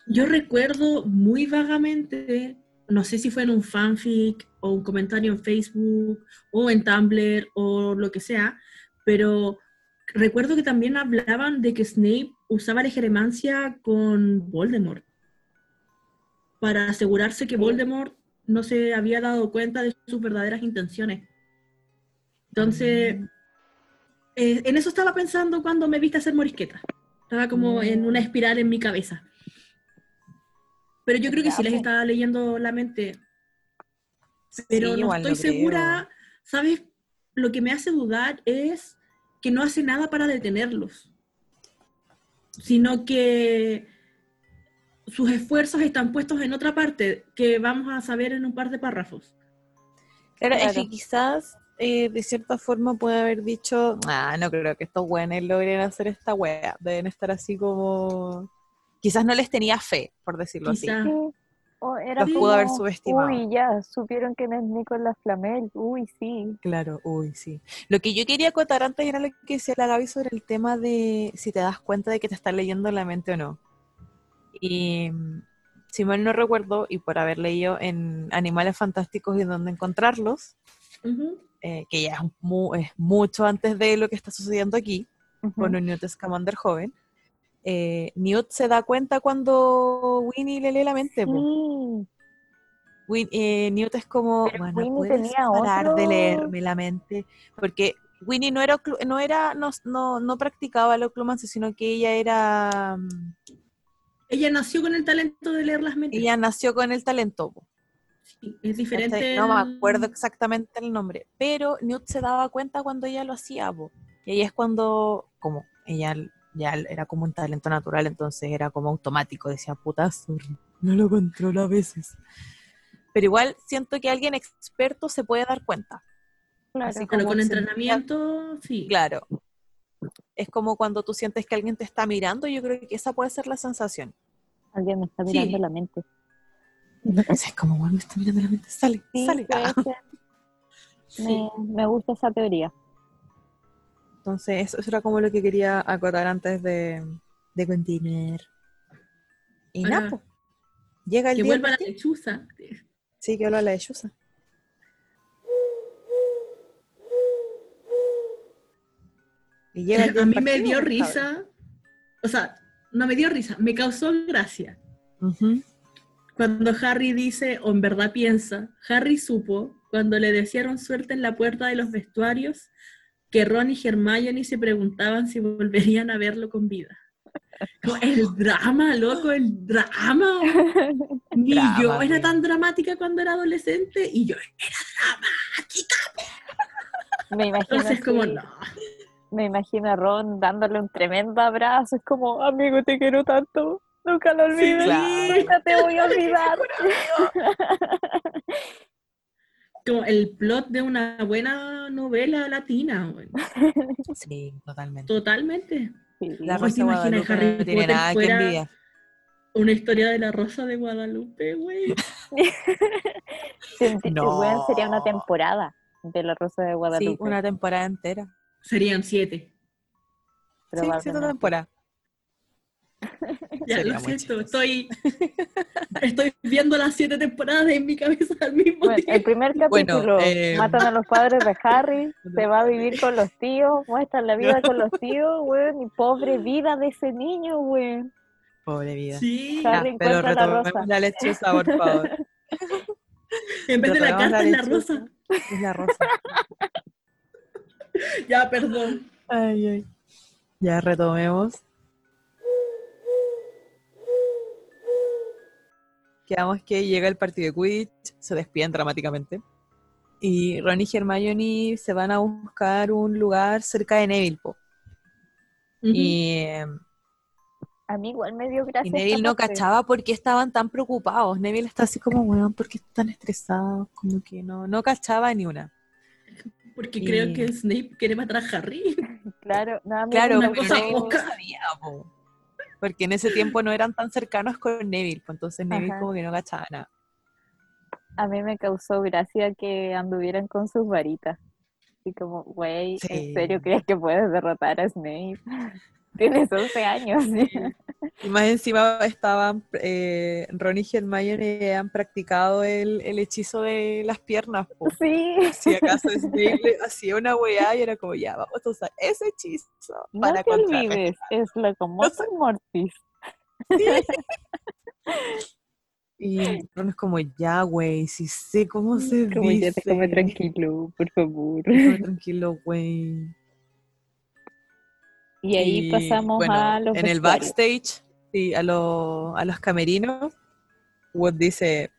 yo recuerdo muy vagamente, no sé si fue en un fanfic o un comentario en Facebook o en Tumblr o lo que sea, pero recuerdo que también hablaban de que Snape usaba la jeremancia con Voldemort para asegurarse que Voldemort no se había dado cuenta de sus verdaderas intenciones. Entonces, eh, en eso estaba pensando cuando me viste hacer morisqueta. Estaba como en una espiral en mi cabeza. Pero yo creo que sí les estaba leyendo la mente. Pero sí, no estoy segura. ¿Sabes? Lo que me hace dudar es que no hace nada para detenerlos. Sino que sus esfuerzos están puestos en otra parte que vamos a saber en un par de párrafos. Claro, es Claro. que quizás eh, de cierta forma puede haber dicho, ah, no creo que estos güeyes logren hacer esta wea. Deben estar así como... Quizás no les tenía fe, por decirlo así. Quizá. Sí. O era Los como, pudo haber subestimado. Uy, ya, supieron que no es Nicolás Flamel. Uy, sí. Claro, uy, sí. Lo que yo quería acotar antes era lo que decía la Gaby sobre el tema de si te das cuenta de que te están leyendo la mente o no. Y si mal no recuerdo, y por haber leído en Animales Fantásticos y dónde encontrarlos, eh, que ya es, mu- es mucho antes de lo que está sucediendo aquí, con un Newt Scamander joven, eh, Newt se da cuenta cuando Winnie le lee la mente. po. Sí. Win- eh, Newt es como, Pero bueno, puedes parar de leerme la mente, porque Winnie no era, no era, no, no, no practicaba la oclumancia, sino que ella era, mm, Ella nació con el talento de leer las mentes. ella nació con el talento, Sí, es diferente. no me acuerdo exactamente el nombre, pero Newt se daba cuenta cuando ella lo hacía, po, y ahí es cuando, como ella ya era como un talento natural, entonces era como automático, decía, puta, sorry, no lo controlo a veces. Pero igual siento que alguien experto se puede dar cuenta. Claro. Así Pero como con sentía- entrenamiento, sí. Claro. Es como cuando tú sientes que alguien te está mirando, yo creo que esa puede ser la sensación. Alguien me está Sí. mirando la mente. Es como, bueno, me está mirando la mente, sale, Sí, sale. Ah. Sí. Me, me gusta esa teoría. Entonces, eso eso era como lo que quería acotar antes de, de continuar. Y Ahora, nada, po. llega el Que día. vuelva la lechuza. Sí, que habla la lechuza. El día A mí me dio pues, risa. O sea, no me dio risa, me causó gracia. Ujú. Cuando Harry dice, o en verdad piensa, Harry supo, cuando le desearon suerte en la puerta de los vestuarios, que Ron y Hermione se preguntaban si volverían a verlo con vida. El drama, loco, el drama. Ni Drama, yo era tan dramática cuando era adolescente y yo era dramática. Me imagino, Entonces, como no. Me imagino a Ron dándole un tremendo abrazo. Es como, amigo, te quiero tanto. Nunca lo olvides. claro. Nunca te voy a olvidar. Como el plot de una buena novela latina. Sí, totalmente. Totalmente. Sí. La Rosa ¿te de Harry no tiene Potter nada que envidiar. Una historia de la Rosa de Guadalupe, güey. No. sería una temporada de La Rosa de Guadalupe. Sí, una temporada entera. Serían siete. Sí, siete temporadas. Ya Sería lo siento, estoy, estoy viendo las siete temporadas en mi cabeza al mismo Bueno, el tiempo. primer Bueno, capítulo eh, matan a los padres de Harry, se va a vivir con los tíos, muestran la vida con los tíos, weón, y pobre vida de ese niño, weón. Pobre vida. Sí, Ya, Harry pero encuentra la rosa. la lechuza, por favor. en vez de la carta la es la rosa. Es la rosa. Ya, perdón. Ay, ay. Ya retomemos. Quedamos que llega el partido de Quidditch, se despiden dramáticamente. Y Ron y Hermione se van a buscar un lugar cerca de Neville. po. Y, eh, A mí igual me dio gracia. y Neville no parte. cachaba por qué estaban tan preocupados. Neville está así como, weón, ¿por qué están estresados? Como que no, no cachaba ni una. Porque Y- creo que Snape quiere matar a Harry. Claro, no, a mí Claro, una cosa no sabía, po. Porque en ese tiempo no eran tan cercanos con Neville, pues entonces Neville Ajá. como que no cachaba nada. a mí me causó gracia que anduvieran con sus varitas. Así como, güey, Sí. ¿en serio crees que puedes derrotar a Snape? Tienes 11 años. Y más encima estaban, eh, Ron y Hermione han practicado el, el hechizo de las piernas, po. Sí. Si acaso Snape hacía una weá y era como, ya, vamos a usar ese hechizo No para te contrarrestar". olvides, es locomotor mortis. Y Ron es como, ya, güey, si sé cómo se Como ya dice. te come tranquilo, por favor. Déjame tranquilo, güey. Y ahí Y, pasamos bueno, a los En el backstage, sí, a, lo- a los camerinos, Wood dice,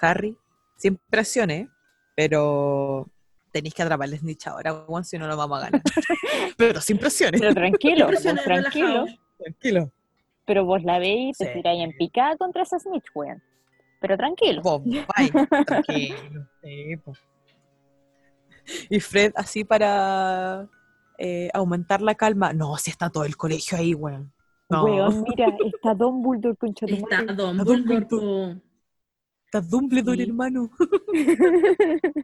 Harry, sin presiones, pero tenéis que atrapar el snitch ahora, si no lo vamos a ganar. pero sin presiones. Pero tranquilo, vos Impresiones, tranquilo. Tranquilo. Pero vos la veis y te Sí. tiráis en picada contra esa snitch, weón. Pero tranquilo. Vos, bye, tranquilo. sí, po. Y Fred, así para eh, aumentar la calma, no, si está todo el colegio ahí, weón. No, Weón, mira, está Dumbledore, concha tu Está. Dumbledore. po. está Dumbledore, Sí. hermano.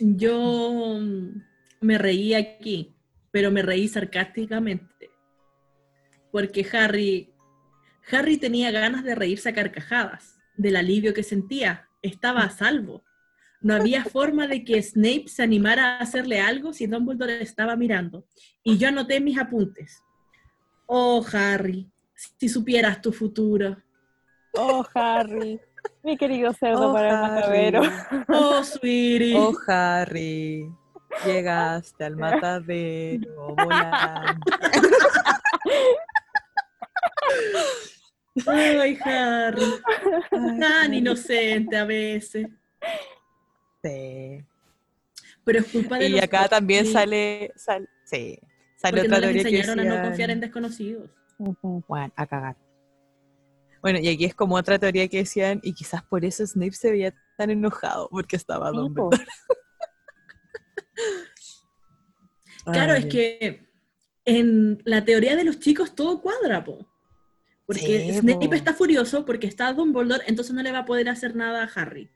Yo mm, me reí aquí, pero me reí sarcásticamente. Porque Harry, Harry tenía ganas de reírse a carcajadas, del alivio que sentía. Estaba a salvo. No había forma de que Snape se animara a hacerle algo si Dumbledore estaba mirando. Y yo anoté mis apuntes. Oh, Harry, si supieras tu futuro. Oh, Harry. Mi querido cerdo Oh, para el matadero. Oh, sweetie. Oh, Harry, llegaste al matadero volando. Ay, Harry. Tan inocente a veces. Sí. Pero es culpa de Y los acá también sí, sale, sal- sí, sale Porque no otra les teoría que enseñaron a no decían- confiar en desconocidos. Bueno, a cagar. Bueno, y aquí es como otra teoría que decían, y quizás por eso Snape se veía tan enojado, porque estaba Dumbledore. Claro, Ay, es que en la teoría de los chicos todo cuadra, po. Porque Sí, Snape po. está furioso porque está Dumbledore, entonces no le va a poder hacer nada a Harry.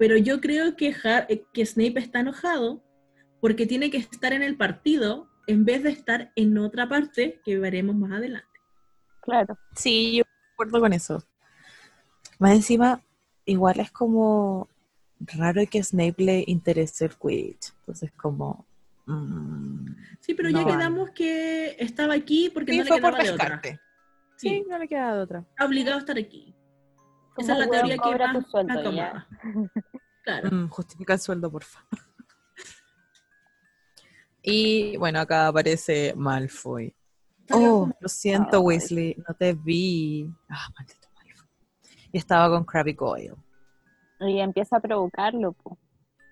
Pero yo creo que, Har- eh, que Snape está enojado porque tiene que estar en el partido en vez de estar en otra parte que veremos más adelante. Claro. Sí, yo acuerdo con eso. Más encima, igual es como raro que a Snape le interese el Quidditch. Entonces, como. mm, Sí, pero ya quedamos que estaba aquí porque sí, no le fue por quedaba de otra. Sí, Sí, no le queda de otra. está obligado a estar aquí. Esa es la teoría que más Claro. Mm, justifica el sueldo, porfa. Y bueno, acá aparece Malfoy. Oh, lo siento, Ay. Weasley, no te vi. Ah, maldito Malfoy. Y estaba con Krabby Goyle. Y empieza a provocarlo, po.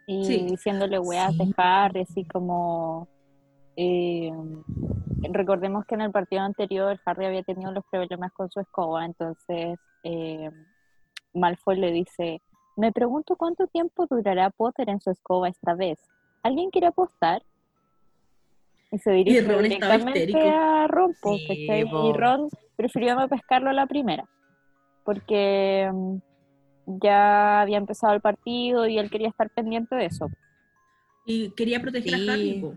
Y Sí. diciéndole weas de Sí. Harry, así como. eh, recordemos que en el partido anterior Harry había tenido los problemas con su escoba, entonces eh, Malfoy le dice: Me pregunto cuánto tiempo durará Potter en su escoba esta vez. ¿Alguien quiere apostar? Y se dirige Ron estaba directamente histérico. a Ron, Sí, y. Ron prefirió no pescarlo a la primera, porque mm, ya había empezado el partido y él quería estar pendiente de eso. Y quería proteger Sí. a Harry. po.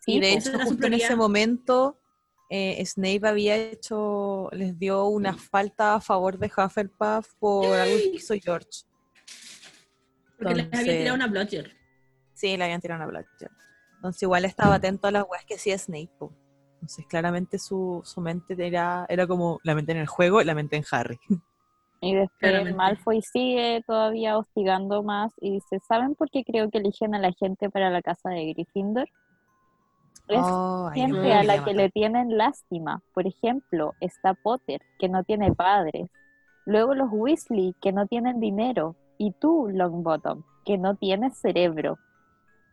Sí, y de hecho, justo en ese momento, eh, Snape había hecho, les dio una falta a favor de Hufflepuff por algo que hizo George. Porque les Entonces- tirado una blotcher. Sí, le habían tirado una Blackjack. Entonces igual estaba atento a las weas que hacía Snape. po. Entonces claramente su, su mente era, era como la mente en el juego, la mente en Harry. Y después Claramente. Malfoy sigue todavía hostigando más y dice, ¿saben por qué creo que eligen a la gente para la casa de Gryffindor? Es Oh, gente a la que le tienen lástima. Por ejemplo, está Potter, que no tiene padres. Luego los Weasley, que no tienen dinero. Y tú, Longbottom, que no tienes cerebro.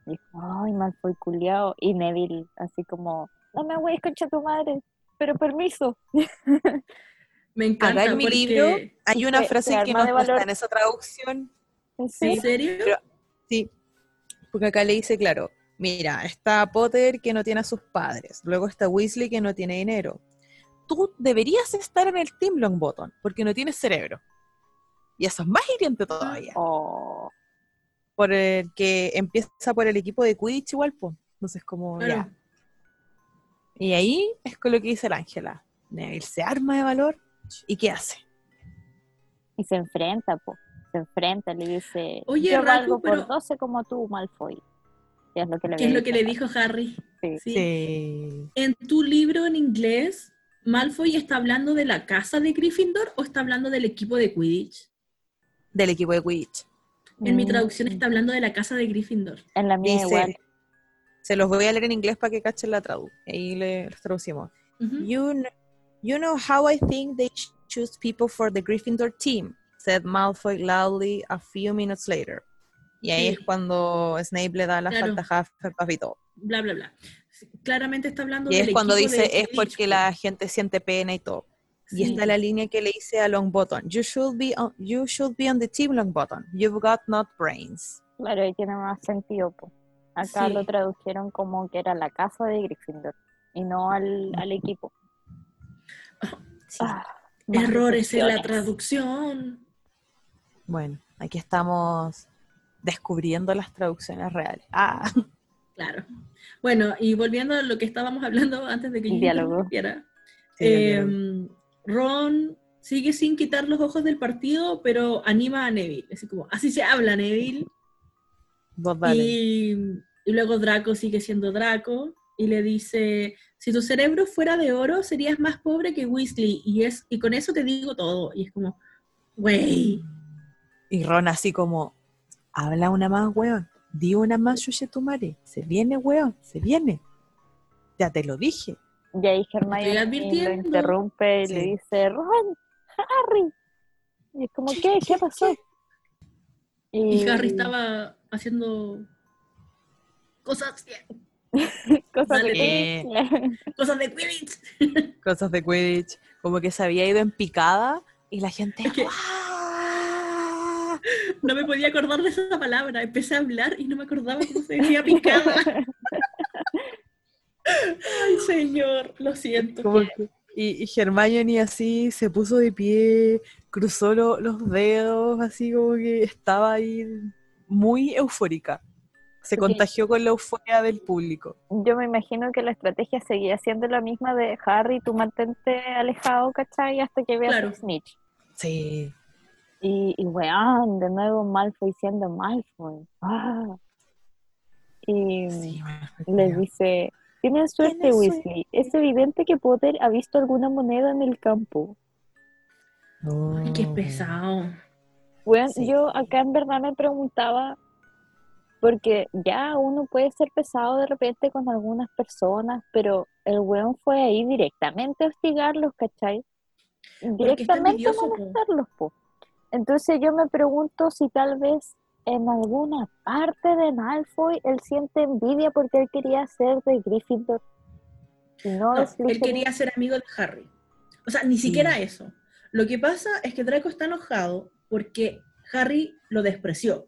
Y dijo, ay, Malfoy culiao. Y Neville, así como, no me voy a escuchar tu madre, pero permiso. Me encanta. Acá en mi porque- libro hay una Se- frase se que no, está valor. en esa traducción. ¿En ¿En serio? serio? Pero- Sí, porque acá le dice, claro, mira, está Potter que no tiene a sus padres, luego está Weasley que no tiene dinero. Tú deberías estar en el Team Longbottom porque no tienes cerebro. Y eso es más hiriente todavía. Oh, Por el que empieza por el equipo de Quidditch igual, pues. Entonces como Claro. ya. Y ahí es con lo que dice la Ángela. Neville se arma de valor y ¿qué hace? y se enfrenta, po. Se enfrenta, le dice, Oye, yo Raku, valgo por pero- 12 como tú, Malfoy. Que es lo que le, ¿Qué es había lo que le dijo Harry? Sí. Sí. Sí. En tu libro en inglés, ¿Malfoy está hablando de la casa de Gryffindor o está hablando del equipo de Quidditch? Del equipo de Quidditch. En mi Mm, traducción está hablando de la casa de Gryffindor. En la mía Dice, igual. se los voy a leer en inglés para que cachen la tradu. Ahí le los traducimos. Ujú. You, kn- you know how I think they ch- choose people for the Gryffindor team, said Malfoy loudly a few minutes later. Y ahí Sí. es cuando Snape le da la Claro. falta a y todo. Bla, bla, bla. Claramente está hablando Y del es cuando equipo de dice, es porque po. la gente siente pena y todo. Y Sí. está la línea que le dice a Longbottom, you should be on, you should be on the team Longbottom. You've got not brains. Claro, ahí tiene más sentido, po. Acá Sí. lo tradujeron como que era la casa de Gryffindor y no al, al equipo. Sí. Ah, Errores en la traducción. Bueno, aquí estamos descubriendo las traducciones reales. Ah, Claro. Bueno, y volviendo a lo que estábamos hablando antes de que yo Diálogo. Sí, eh. Ron sigue sin quitar los ojos del partido, pero anima a Neville. Así como, así se habla Neville. vos. Y, y luego Draco sigue siendo Draco y le dice, si tu cerebro fuera de oro, serías más pobre que Weasley. Y, es, y con eso te digo todo. Y es como, wey. Y Ron así como, habla una más, weón. Di una más, Yuye tu madre. Se viene, weón, se viene. Ya te lo dije. Y ahí Hermione lo interrumpe y Sí. le dice, Ron, Harry. Y es como, ¿qué? ¿Qué pasó? Y Harry estaba haciendo cosas, Cosas Dale. de cosas de Quidditch. Cosas de Quidditch. Como que se había ido en picada y la gente. Es que- ¡ah! No me podía acordar de esa palabra. Empecé a hablar y no me acordaba cómo se decía picada. Ay, señor, lo siento. Como que- y, y Hermione así se puso de pie, cruzó lo- los dedos, así como que estaba ahí muy eufórica. Se Sí. contagió con la euforia del público. Yo me imagino que la estrategia seguía siendo la misma de Harry, tú mantente alejado, ¿cachai? Hasta que veas Claro. a Snitch. Sí. Y, y weón, de nuevo Malfoy siendo Malfoy. Ah. Y sí le dice, tienes suerte Tienes suerte. Weasley, es evidente que Potter ha visto alguna moneda en el campo. Ay, qué pesado. Weón, Sí. yo acá en verdad me preguntaba Porque ya uno puede ser pesado de repente con algunas personas, pero el weón fue ahí directamente a hostigarlos, ¿cachai? Directamente a molestarlos, po. Entonces yo me pregunto si tal vez en alguna parte de Malfoy él siente envidia porque él quería ser de Gryffindor no, No, él quería ser amigo de Harry. O sea, ni siquiera eso. Lo que pasa es que Draco está enojado porque Harry lo despreció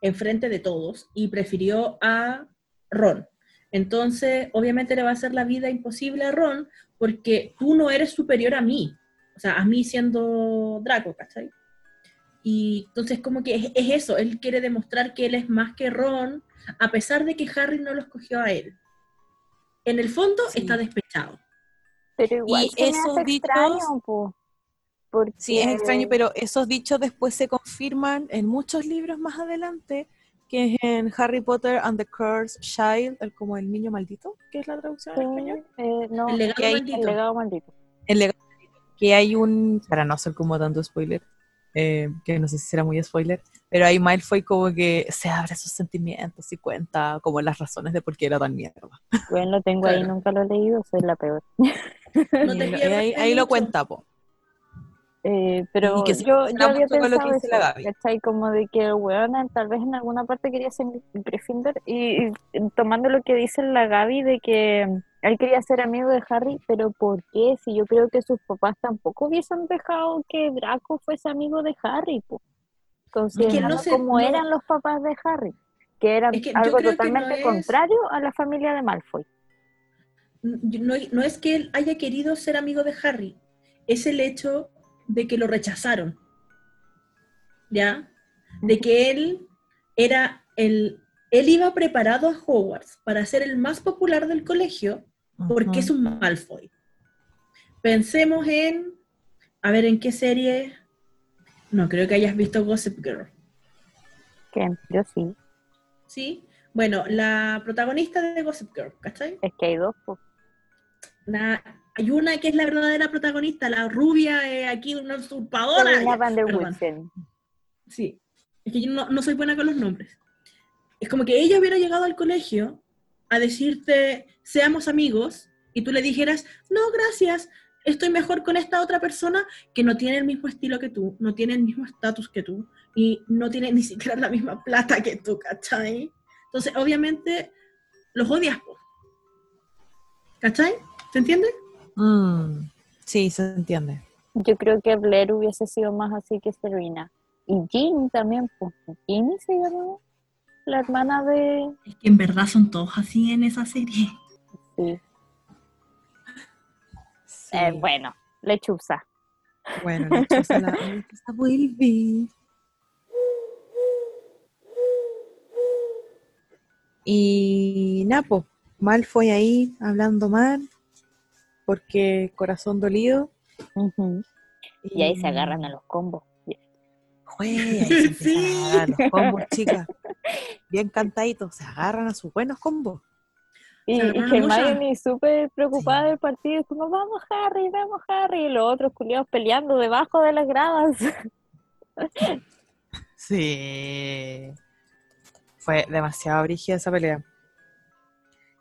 enfrente de todos y prefirió a Ron. Entonces, obviamente le va a hacer la vida imposible a Ron porque tú no eres superior a mí. O sea, a mí siendo Draco, ¿cachai? Y entonces como que es, es eso, él quiere demostrar que él es más que Ron, a pesar de que Harry no lo escogió a él. En el fondo Sí. está despechado. Pero igual Y se me esos hace dichos- extraño, po. Porque... Sí, es extraño, pero esos dichos después se confirman en muchos libros más adelante, que es en Harry Potter and the Cursed Child, el, como el niño maldito, que es la traducción en español. eh, no, El legado que hay- maldito. el legado maldito. El legado que hay un, para no hacer como tanto spoiler, eh, que no sé si será muy spoiler, pero ahí Malfoy como que se abre sus sentimientos y cuenta como las razones de por qué era tan mierda. Bueno, lo tengo ahí, Claro. nunca lo he leído, soy la peor. No te lo- ahí, ahí lo cuenta, po. Eh, pero Y que yo, yo había con lo que pensado dice eso, la Gaby. ¿cachai? Como de que el weón tal vez en alguna parte quería ser Gryffindor y, y tomando lo que dice la Gaby de que él quería ser amigo de Harry, pero ¿por qué? Si yo creo que sus papás tampoco hubiesen dejado que Draco fuese amigo de Harry, po. Considerando sé, cómo no- eran los papás de Harry, que eran Es que yo algo totalmente no es- contrario a la familia de Malfoy. no, no es que él haya querido ser amigo de Harry, es el hecho de que lo rechazaron. ¿Ya? De que él era el. Él iba preparado a Hogwarts para ser el más popular del colegio porque es un Malfoy. Pensemos en. A ver, ¿en qué serie? No creo que hayas visto Gossip Girl. Que yo sí, ¿Sí? Bueno, la protagonista de Gossip Girl, ¿cachai? es que hay dos. La- hay una que es la verdadera protagonista, la rubia, eh, aquí una usurpadora. Van der. Woodsen. Sí, es que yo no, no soy buena con los nombres. Es como que ella hubiera llegado al colegio a decirte, seamos amigos, y tú le dijeras, no, gracias, estoy mejor con esta otra persona que no tiene el mismo estilo que tú, no tiene el mismo estatus que tú, y no tiene ni siquiera la misma plata que tú, ¿cachai? Entonces, obviamente, los odias. ¿cachai? ¿Se entiende? Mm, sí, se entiende. Yo creo que Blair hubiese sido más así que Serena. Y Ginny también, pues. Ginny se llamaba la hermana de. Es que en verdad son todos así en esa serie. Sí. Sí. Eh, bueno, lechuza. Bueno, la lechuza, la, lechuza vuelve. Y Napo, Malfoy ahí hablando mal, porque corazón dolido. Y ahí se agarran a los combos. Jue, ahí se Sí. a los combos, chicas. Bien cantaditos, se agarran a sus buenos combos. Y, y. Hermione súper preocupada Sí. del partido, como vamos Harry, vamos Harry, y los otros culiados peleando debajo de las gradas. Sí. Fue demasiado brígida esa pelea.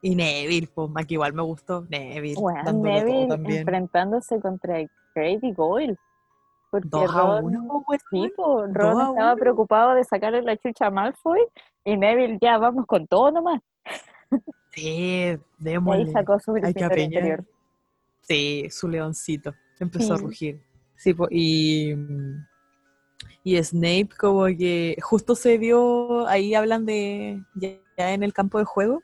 Y Neville, pues, que igual me gustó. Neville, Bueno, dándolo todo Neville también. enfrentándose contra Grady Goyle. Porque Dos a Ron, uno, pues, sí, po, Ron estaba uno. preocupado de sacarle la chucha a Malfoy y Neville ya vamos con todo nomás. Sí, Y ahí démosle. sacó su Hay que interior. Sí, su leoncito. Empezó a rugir. Sí, po, y, y Snape como que justo se vio, ahí hablan de, ya, ya en el campo de juego,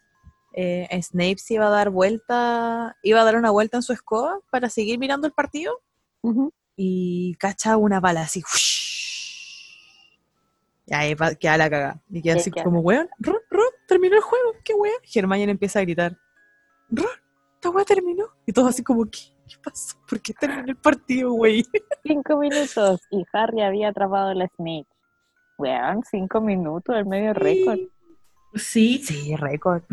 eh, Snape se iba a dar vuelta, iba a dar una vuelta en su escoba para seguir mirando el partido Ujú. Y cacha una bala así. Y ahí va- queda la cagada. Y queda Sí, así queda como, weón, Ron, Ron, terminó el juego, qué weón. Hermione empieza a gritar, Ron, esta weá terminó. Y todos así como, ¿qué, ¿Qué pasó? ¿Por qué terminó el partido, güey? Cinco minutos y Harry había atrapado la snake. Weón, cinco minutos, el medio récord. Sí, Sí, récord.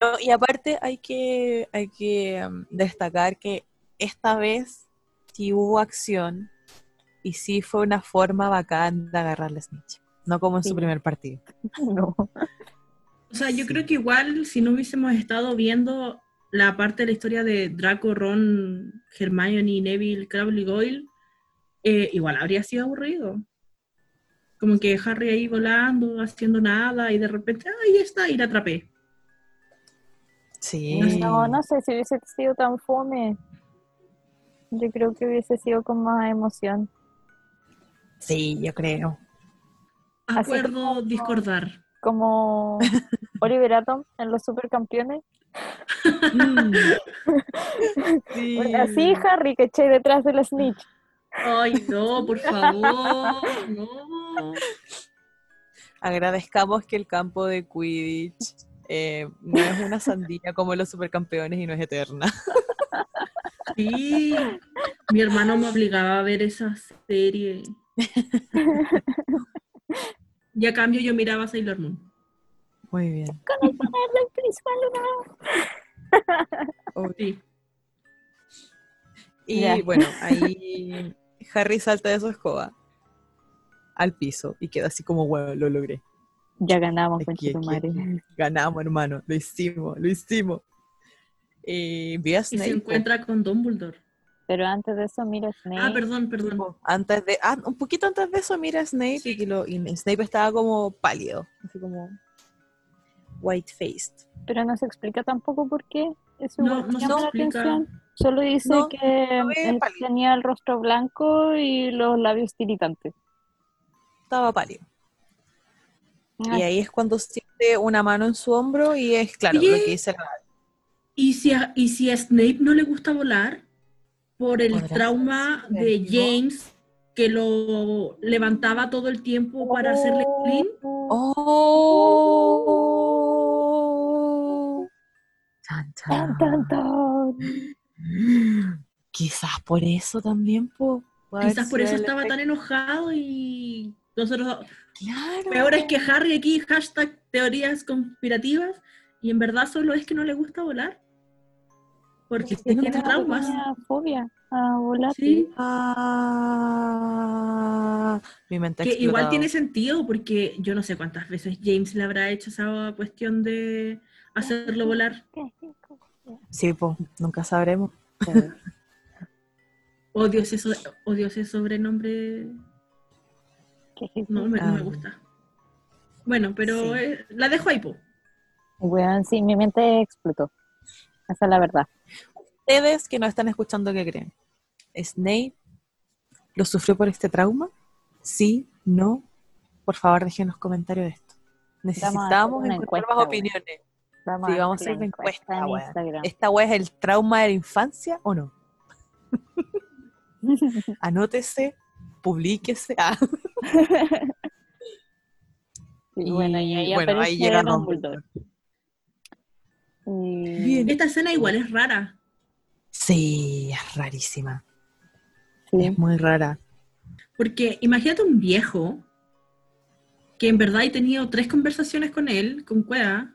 No, y aparte hay que, hay que um, destacar que esta vez hubo acción y sí fue una forma bacán de agarrar la snitch. No como en Sí. su primer partido. No. O sea, yo Sí. creo que igual si no hubiésemos estado viendo la parte de la historia de Draco, Ron, Hermione, Neville, Crabbe y Goyle, eh, igual habría sido aburrido. Como que Harry ahí volando, haciendo nada, y de repente, "Ah, ahí está, y la atrapé. Sí. No, no sé si hubiese sido tan fome. Yo creo que hubiese sido con más emoción. Sí, yo creo. Acuerdo como- discordar. Como Oliver Atom en los supercampeones. Mm. Sí. Bueno, Así Harry que eché detrás del snitch. Ay, no, por favor, no. Agradezcamos que el campo de Quidditch eh, no es una sandía como los supercampeones y no es eterna. Sí, mi hermano me obligaba a ver esa serie. Y a cambio yo miraba Sailor Moon. Muy bien. Con el poder del principal lunar. Sí. Y bueno, ahí Harry salta de su escoba al piso y queda así como, bueno, lo logré. Ya ganamos, Aquí, con aquí. Ganamos, hermano. Lo hicimos, lo hicimos. Y a Y se encuentra con Dumbledore. Pero antes de eso, mira Snape. Ah, perdón, perdón. Antes de, ah, un poquito antes de eso, mira a Snape y, que lo- y Snape estaba como pálido, así como white faced. Pero no se explica tampoco por qué. Eso No, no se llama la explica. atención. Solo dice No, que él tenía el rostro blanco y los labios tiritantes. Estaba pálido. Ah, Y ahí es cuando siente una mano en su hombro y es claro lo que dice la ¿Y si, a, ¿Y si a Snape no le gusta volar? Por el trauma ser, de. James, que lo levantaba todo el tiempo para hacerle clean. ¡Oh! Chan, Tan, chan. tan, tan. Quizás por eso también, po. Quizás por eso estaba tan enojado y nosotros... Claro. Peor es que Harry aquí, hashtag teorías conspirativas, y en verdad solo es que no le gusta volar. Porque Sí, tiene tiene traumas. fobia a volar. Sí, Ah, mi mente que igual tiene sentido porque yo no sé cuántas veces James le habrá hecho esa cuestión de hacerlo volar. Sí, po, nunca sabremos. Odio ese, so- odio ese sobrenombre, no, me, no me Ah. gusta. Bueno, pero Sí. eh, la dejo ahí, po. Bueno, sí, mi mente explotó. Esa es la verdad. Ustedes que no están escuchando, ¿qué creen? ¿Snape lo sufrió por este trauma? ¿Sí? ¿No? Por favor, dejen los comentarios de esto. Necesitamos encontrar encuesta, más opiniones. Vamos Sí, vamos a hacer una encuesta, en. ¿Esta wea es el trauma de la infancia o no? Anótese, publíquese. Ah, Y bueno, y ahí bueno, ahí llega Dumbledore. Dumbledore. Y- Bien. Esta escena igual es rara. Sí, es rarísima. sí. Es muy rara. Porque imagínate un viejo que en verdad he tenido tres conversaciones con él, con Cueva,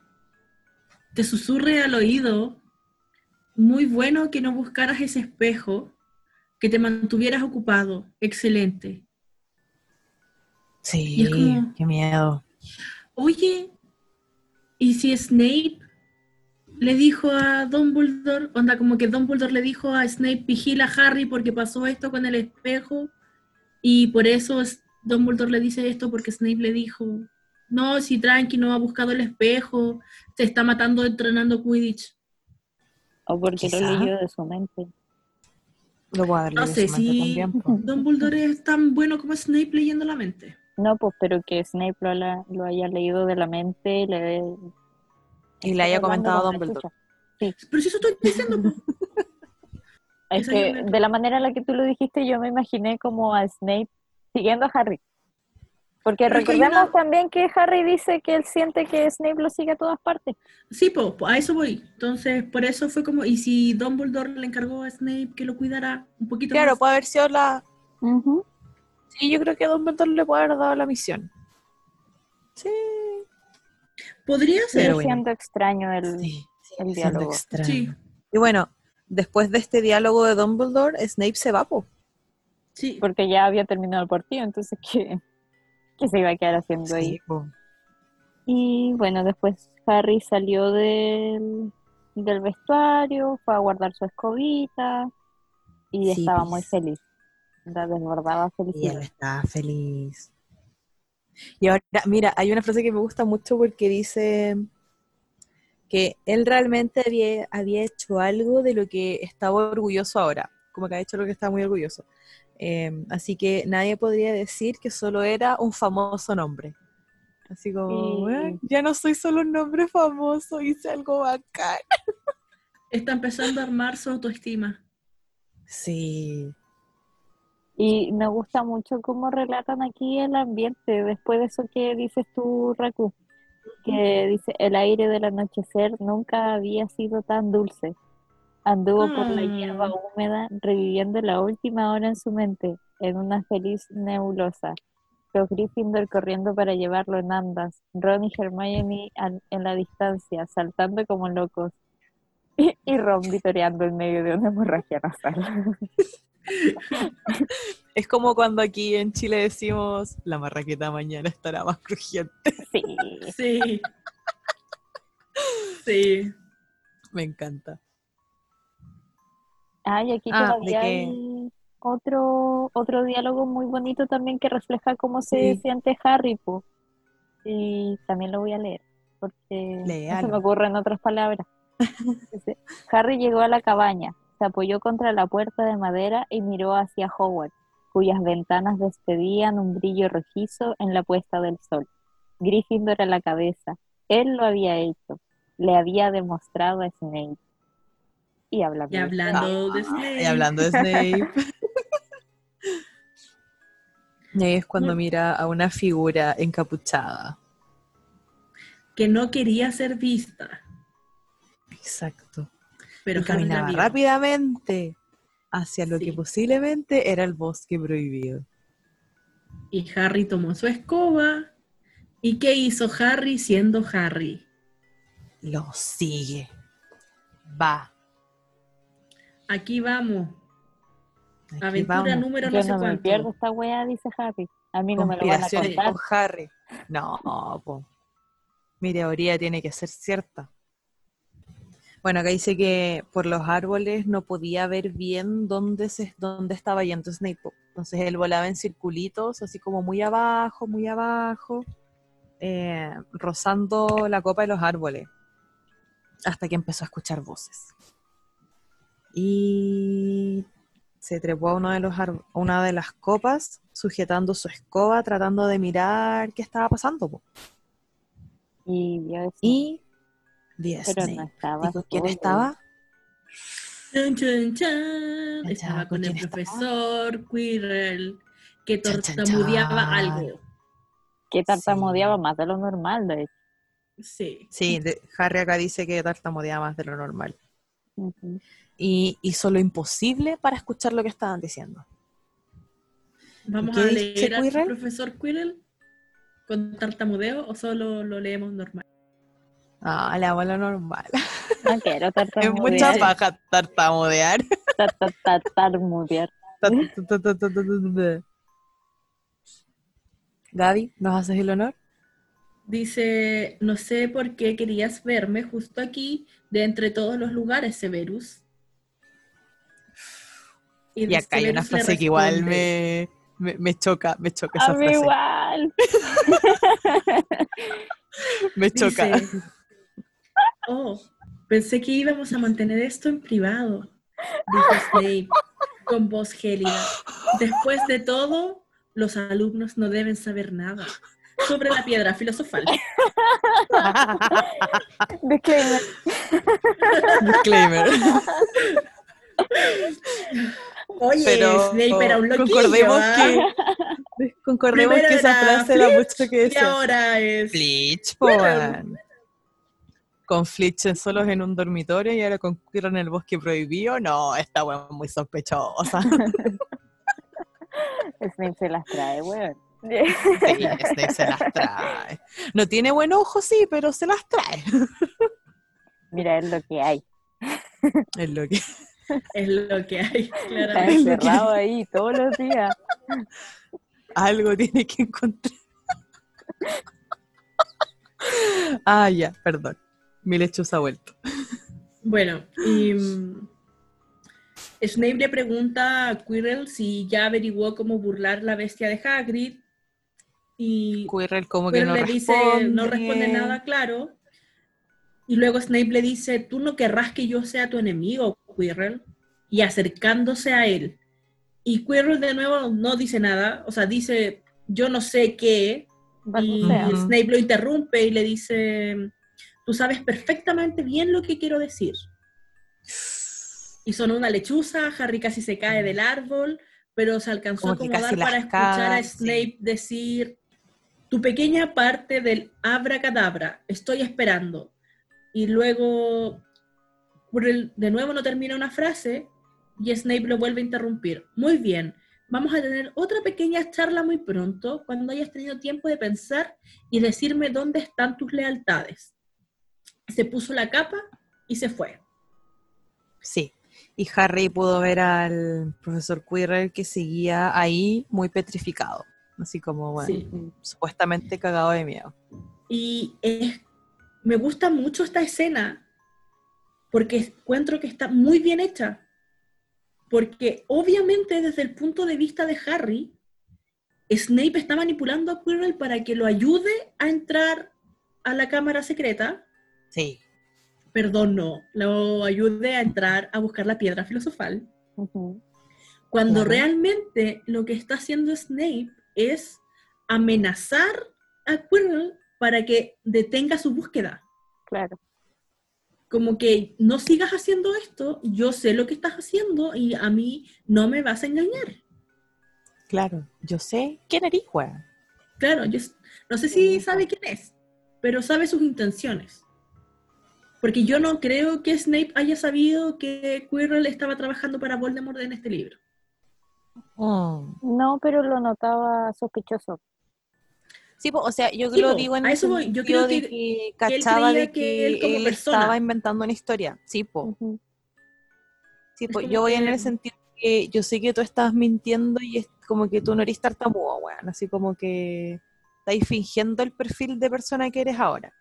te susurre al oído, muy bueno que no buscaras ese espejo, que te mantuvieras ocupado, excelente. Sí, como- qué miedo. Oye, ¿y si Snape le dijo a Dumbledore, onda como que Dumbledore le dijo a Snape, vigila a Harry porque pasó esto con el espejo, y por eso es- Dumbledore le dice esto porque Snape le dijo, no, si tranqui, no ha buscado el espejo, se está matando entrenando Quidditch. O porque lo leyó de su mente. Lo voy a darle No sé, si po. Dumbledore es tan bueno como Snape leyendo la mente. No, pues, pero que Snape lo, la- lo haya leído de la mente le, Y le haya comentado a Dumbledore. chucha. Pero si eso estoy diciendo, po. Es que de la manera en la que tú lo dijiste, yo me imaginé como a Snape siguiendo a Harry. Porque Pero es que recordemos una- también que Harry dice que él siente que Snape lo sigue a todas partes. Sí, po, a eso voy. Entonces, por eso fue como, y si Dumbledore le encargó a Snape que lo cuidara un poquito Claro, más. puede haber sido la. Ujú. Sí, yo creo que Dumbledore le puede haber dado la misión. Sí. Podría ser. Sigue bueno. siendo extraño el, Sí, el siendo diálogo. extraño. Sí, Y bueno, después de este diálogo de Dumbledore, Snape se va, po. sí. Porque ya había terminado el partido, entonces ¿qué, qué se iba a quedar haciendo ahí? Sí, po. Y bueno, después Harry salió del, del vestuario, fue a guardar su escobita y Sí, estaba pues. muy feliz. La desbordaba Y él felicidad. estaba feliz. Y ahora, mira, hay una frase que me gusta mucho porque dice que él realmente había, había hecho algo de lo que estaba orgulloso ahora, como que ha hecho lo que estaba muy orgulloso. Eh, así que nadie podría decir que solo era un famoso nombre. Así como, Sí. "Ah, ya no soy solo un nombre famoso, hice algo bacán. Está empezando a armar su autoestima. Sí, Y me gusta mucho cómo relatan aquí el ambiente, después de eso que dices tú, Raku, que dice, el aire del anochecer nunca había sido tan dulce. Anduvo por la hierba Mm. húmeda, reviviendo la última hora en su mente, en una feliz nebulosa. Los Gryffindor corriendo para llevarlo en andas, Ron y Hermione al- en la distancia, saltando como locos, y Ron vitoreando en medio de una hemorragia nasal. es como cuando aquí en Chile decimos, la marraqueta mañana estará más crujiente. Sí. Sí. Sí. Me encanta. Ay, aquí Ah, todavía de que- hay otro, otro diálogo muy bonito también que refleja cómo se Sí. siente Harry, po. Y también lo voy a leer, porque no se me ocurren otras palabras. Harry llegó a la cabaña, se apoyó contra la puerta de madera y miró hacia Howard, cuyas ventanas despedían un brillo rojizo en la puesta del sol. Gryffindor a la cabeza. Él lo había hecho. Le había demostrado a Snape. Y hablando Y de hablando de Snape. Y hablando de Snape. Y ahí es cuando mira a una figura encapuchada. Que no quería ser vista. Exacto. Pero y caminaba rápidamente hacia lo Sí. que posiblemente era el bosque prohibido. Y Harry tomó su escoba. ¿Y qué hizo Harry siendo Harry? Lo sigue. Va. Aquí vamos. Aquí Aventura vamos. número Yo no sé no me pierdo esta weá, dice Harry. A mí no me lo van a contar. con Harry. No, po. Mi teoría tiene que ser cierta. Bueno, acá dice que por los árboles no podía ver bien dónde, se, dónde estaba yendo Snape. Entonces él volaba en circulitos, así como muy abajo, muy abajo, eh, rozando la copa de los árboles, hasta que empezó a escuchar voces. Y se trepó a, uno de los ar- a una de las copas, sujetando su escoba, tratando de mirar qué estaba pasando. po. Y Y vio a pero no Snape. estaba. ¿Y con quién estaba? Chan, chan, chan. Chan, Estaba ¿con con el estaba? profesor Quirrell, que tartamudeaba algo. Que tartamudeaba Sí. más de lo normal, de hecho. Sí. Sí, de- Harry acá dice que tartamudeaba más de lo normal. Ujú. Y hizo lo imposible para escuchar lo que estaban diciendo. ¿Vamos qué a leer al profesor Quirrell con tartamudeo o solo lo leemos normal? Ah, le hago lo normal. No quiero Es tartamudear. mucha paja tartamudear. ta- ta- ta- Tartamudear. Gaby, ¿nos haces el honor? Dice, no sé por qué querías verme justo aquí, de entre todos los lugares, Severus. Y acá hay una frase que igual me, me, me choca, me choca A esa mí frase. igual. Me choca. Dice, oh, pensé que íbamos a mantener esto en privado, dijo Snape con voz gélida. Después de todo, los alumnos no deben saber nada sobre la piedra filosofal. Disclaimer. Disclaimer. Oye, Pero Snape era un loquillo, concordemos ¿ah? que concordemos Primero que esa frase era mucho que Y decía. ahora es... Weón. Con Flitch en solos en un dormitorio y ahora con Quirrell en el bosque prohibido. No, esta weón es muy sospechosa. Snape se las trae, weón. Sí, Snape se las trae. No tiene buen ojo, sí, pero se las trae. Mira, es lo que hay. Es lo que. Es lo que hay, Está claramente. encerrado ahí todos los días. Algo tiene que encontrar. Ah, ya, perdón. Mi lechuza ha vuelto. Bueno, y mm, Snape le pregunta a Quirrell si ya averiguó cómo burlar la bestia de Hagrid. Y Quirrell como que Quirrell no le responde. dice, no responde nada claro. Y luego Snape le dice, tú no querrás que yo sea tu enemigo, Quirrell. Y acercándose a él. Y Quirrell de nuevo no dice nada, o sea, dice, yo no sé qué. Y. Snape lo interrumpe y le dice, tú sabes perfectamente bien lo que quiero decir. Y son una lechuza, Harry casi se cae del árbol, pero se alcanzó a Como que acomodar para escuchar a Snape sí. decir, tu pequeña parte del abracadabra, estoy esperando. Y luego, de nuevo no termina una frase y Snape lo vuelve a interrumpir. Muy bien, vamos a tener otra pequeña charla muy pronto, cuando hayas tenido tiempo de pensar y decirme dónde están tus lealtades. Se puso la capa y se fue. Sí. Y Harry pudo ver al profesor Quirrell que seguía ahí muy petrificado. Así como, bueno, Sí. supuestamente cagado de miedo. Y es- me gusta mucho esta escena porque encuentro que está muy bien hecha. Porque obviamente desde el punto de vista de Harry, Snape está manipulando a Quirrell para que lo ayude a entrar a la cámara secreta. Sí. Perdón, no, lo ayude a entrar a buscar la piedra filosofal. Cuando Claro. realmente lo que está haciendo Snape es amenazar a Quirrell para que detenga su búsqueda. Claro. Como que no sigas haciendo esto, yo sé lo que estás haciendo y a mí no me vas a engañar. Claro. Yo sé quién eres. Claro, yo no sé si sabe quién es, pero sabe sus intenciones. Porque yo no creo que Snape haya sabido que Quirrell estaba trabajando para Voldemort en este libro. Mm. No, pero lo notaba sospechoso. Sí, po, o sea, yo Sí, lo po, digo en a el eso voy. Yo sentido creo de que- que, él cachaba creía de que que él como él persona- estaba inventando una historia. Sí, po. Sí, pues como yo voy en el sentido que yo sé que tú estás mintiendo y es como que tú no eres tartamudo, weón. Así como que estáis fingiendo el perfil de persona que eres ahora.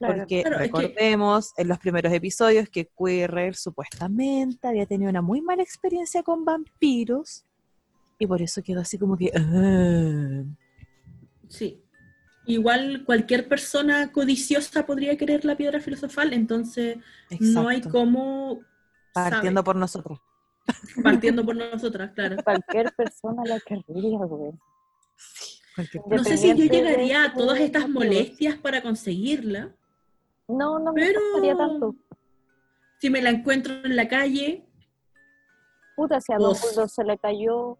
Claro. Porque Claro, es que- recordemos en los primeros episodios que Quirrell supuestamente había tenido una muy mala experiencia con vampiros y por eso quedó así como que... "Ah". Sí. Igual cualquier persona codiciosa podría querer la piedra filosofal, entonces no hay cómo Partiendo sabe, por nosotros. partiendo por nosotras, claro. Cualquier persona la querría, güey. Sí, No sé si yo llegaría a todas estas molestias para conseguirla, No, no me pero gustaría tanto. si me la encuentro en la calle, Puta, si a Pues- Dumbledore se le cayó,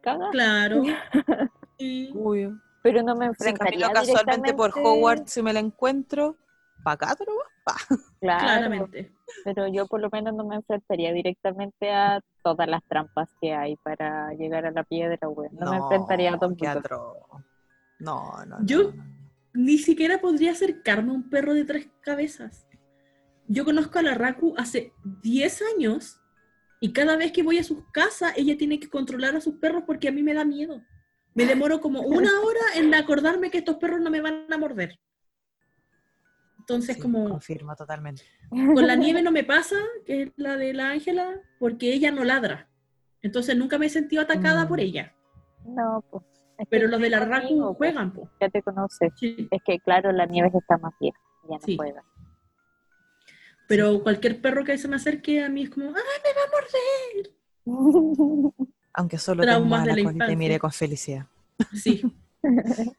caga. claro. Sí. Obvio. Pero no me Si enfrentaría camino casualmente por Hogwarts si me la encuentro, pa' acá, pero pa. Claro, Claramente. pero yo por lo menos no me enfrentaría directamente a todas las trampas que hay para llegar a la piedra, güey. No, me enfrentaría a qué Dumbledore. atroz. No, no, Yo- no, no. Ni siquiera podría acercarme a un perro de tres cabezas. Yo conozco a la Raku hace 10 años y cada vez que voy a sus casas, ella tiene que controlar a sus perros porque a mí me da miedo. Me demoro como una hora en acordarme que estos perros no me van a morder. Entonces, Sí, como Confirmo totalmente. con la nieve no me pasa, que es la de la Ángela, porque ella no ladra. Entonces nunca me he sentido atacada Mm. por ella. No, pues. Es Pero los de la Raku pues, juegan. Ya te conoces. Sí. Es que claro, la nieve está más vieja. Ya no Sí. juega. Pero cualquier perro que se me acerque a mí es como, ¡ay, me va a morder! Aunque solo Traumas te de la infancia. mire con felicidad. Sí.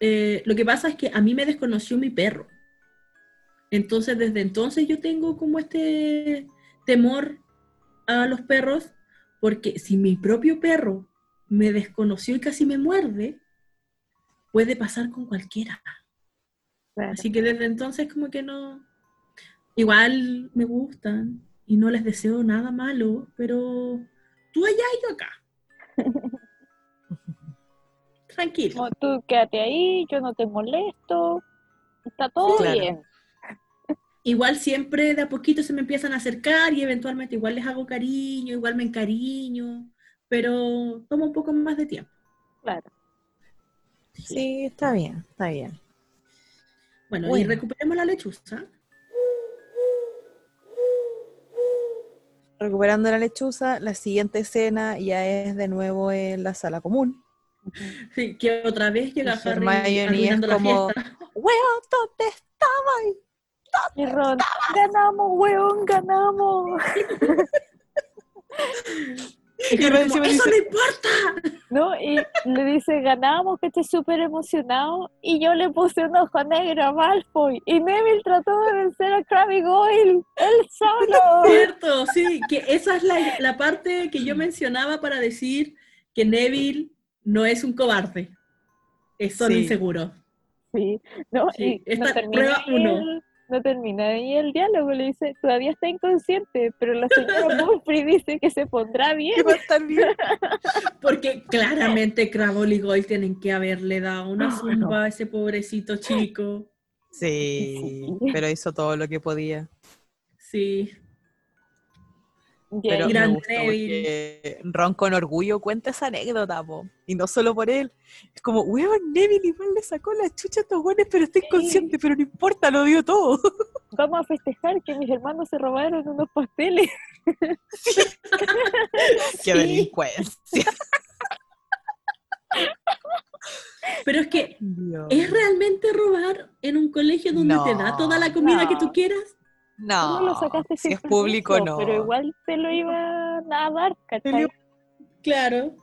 Eh, lo que pasa es que a mí me desconoció mi perro. Entonces, desde entonces yo tengo como este temor a los perros, porque si mi propio perro me desconoció y casi me muerde, puede pasar con cualquiera. Claro. Así que desde entonces como que no... Igual me gustan y no les deseo nada malo, pero tú allá y yo acá. Tranquilo. Tú quédate ahí, yo no te molesto. Está todo Claro. bien. Igual siempre de a poquito se me empiezan a acercar y eventualmente igual les hago cariño, igual me encariño, pero toma un poco más de tiempo. Claro. Sí, está bien, está bien. Bueno, y recuperemos la lechuza. Recuperando la lechuza, la siguiente escena ya es de nuevo en la sala común. Sí, que otra vez llega Y Harry arruinando la como- fiesta. ¡Weón, dónde estabas! Y Ron, ganamos, weón, ganamos. Y como, dice- ¡Eso no importa! ¿No? Y le dice, ganamos, que esté súper emocionado. Y yo le puse un ojo negro a Malfoy. Y Neville trató de vencer a Krabby Goyle. Él solo. Cierto, sí, que esa es la, la parte que yo mencionaba para decir que Neville no es un cobarde. Es solo Sí. inseguro. Sí, no, Sí, y no esta termina, prueba uno. No termina ahí el diálogo, le dice, todavía está inconsciente, pero la señora Pomfrey dice que se pondrá bien. Que va a estar bien. Porque claramente Crabble y Goyle tienen que haberle dado una zumba a ese pobrecito chico. Sí, Sí. pero hizo todo lo que podía. Sí. Pero me porque Ron con orgullo cuenta esa anécdota, po. Y no solo por él. Es como, weón, Neville igual le sacó la chucha a estos weones, pero está inconsciente, pero no importa, lo dio todo. Vamos a festejar que mis hermanos se robaron unos pasteles. Qué delincuencia. Pero es que Dios. ¿es realmente robar en un colegio donde te da toda la comida que tú quieras? No, ¿Cómo lo sacaste si es público, permiso? no. Pero igual te lo iban a dar, ¿cachai? Claro.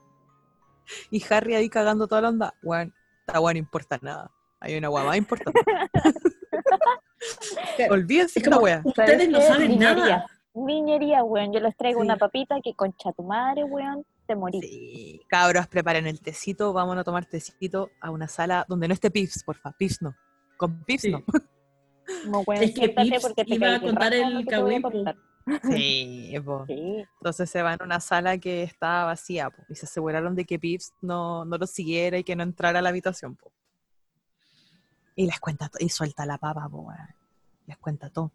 Y Harry ahí cagando toda la onda. Weón, esta no importa nada. Hay una weá más importante. Olvídense Es esta weá. ustedes no saben Niñería. nada. Niñería, weón. Yo les traigo Sí. una papita que concha tu madre, weón, te morís. Sí, cabros, preparen el tecito, vámonos a tomar tecito a una sala donde no esté Pips, porfa, Pips no. Con Pips Sí. no. Es que Pips porque te iba a contar el lo que te voy a cagüín, po. contar. Sí, po. Sí. Entonces se van a una sala que estaba vacía po, y se aseguraron de que Pips no, no lo siguiera y que no entrara a la habitación. po. Y les cuenta to- y suelta la papa, po, les cuenta todo.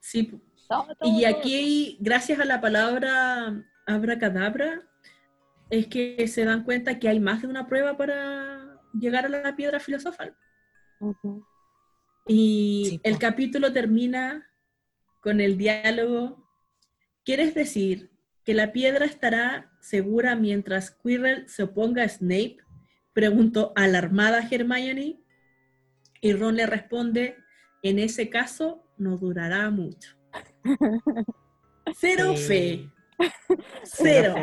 Sí. Todo, todo, Y aquí, gracias a la palabra abracadabra, es que se dan cuenta que hay más de una prueba para llegar a la piedra filosofal. Ujú. Y Sí, el po. capítulo termina con el diálogo. ¿Quieres decir que la piedra estará segura mientras Quirrell se oponga a Snape? Preguntó alarmada Hermione. Y Ron le responde, en ese caso no durará mucho. Cero Sí. fe. Cero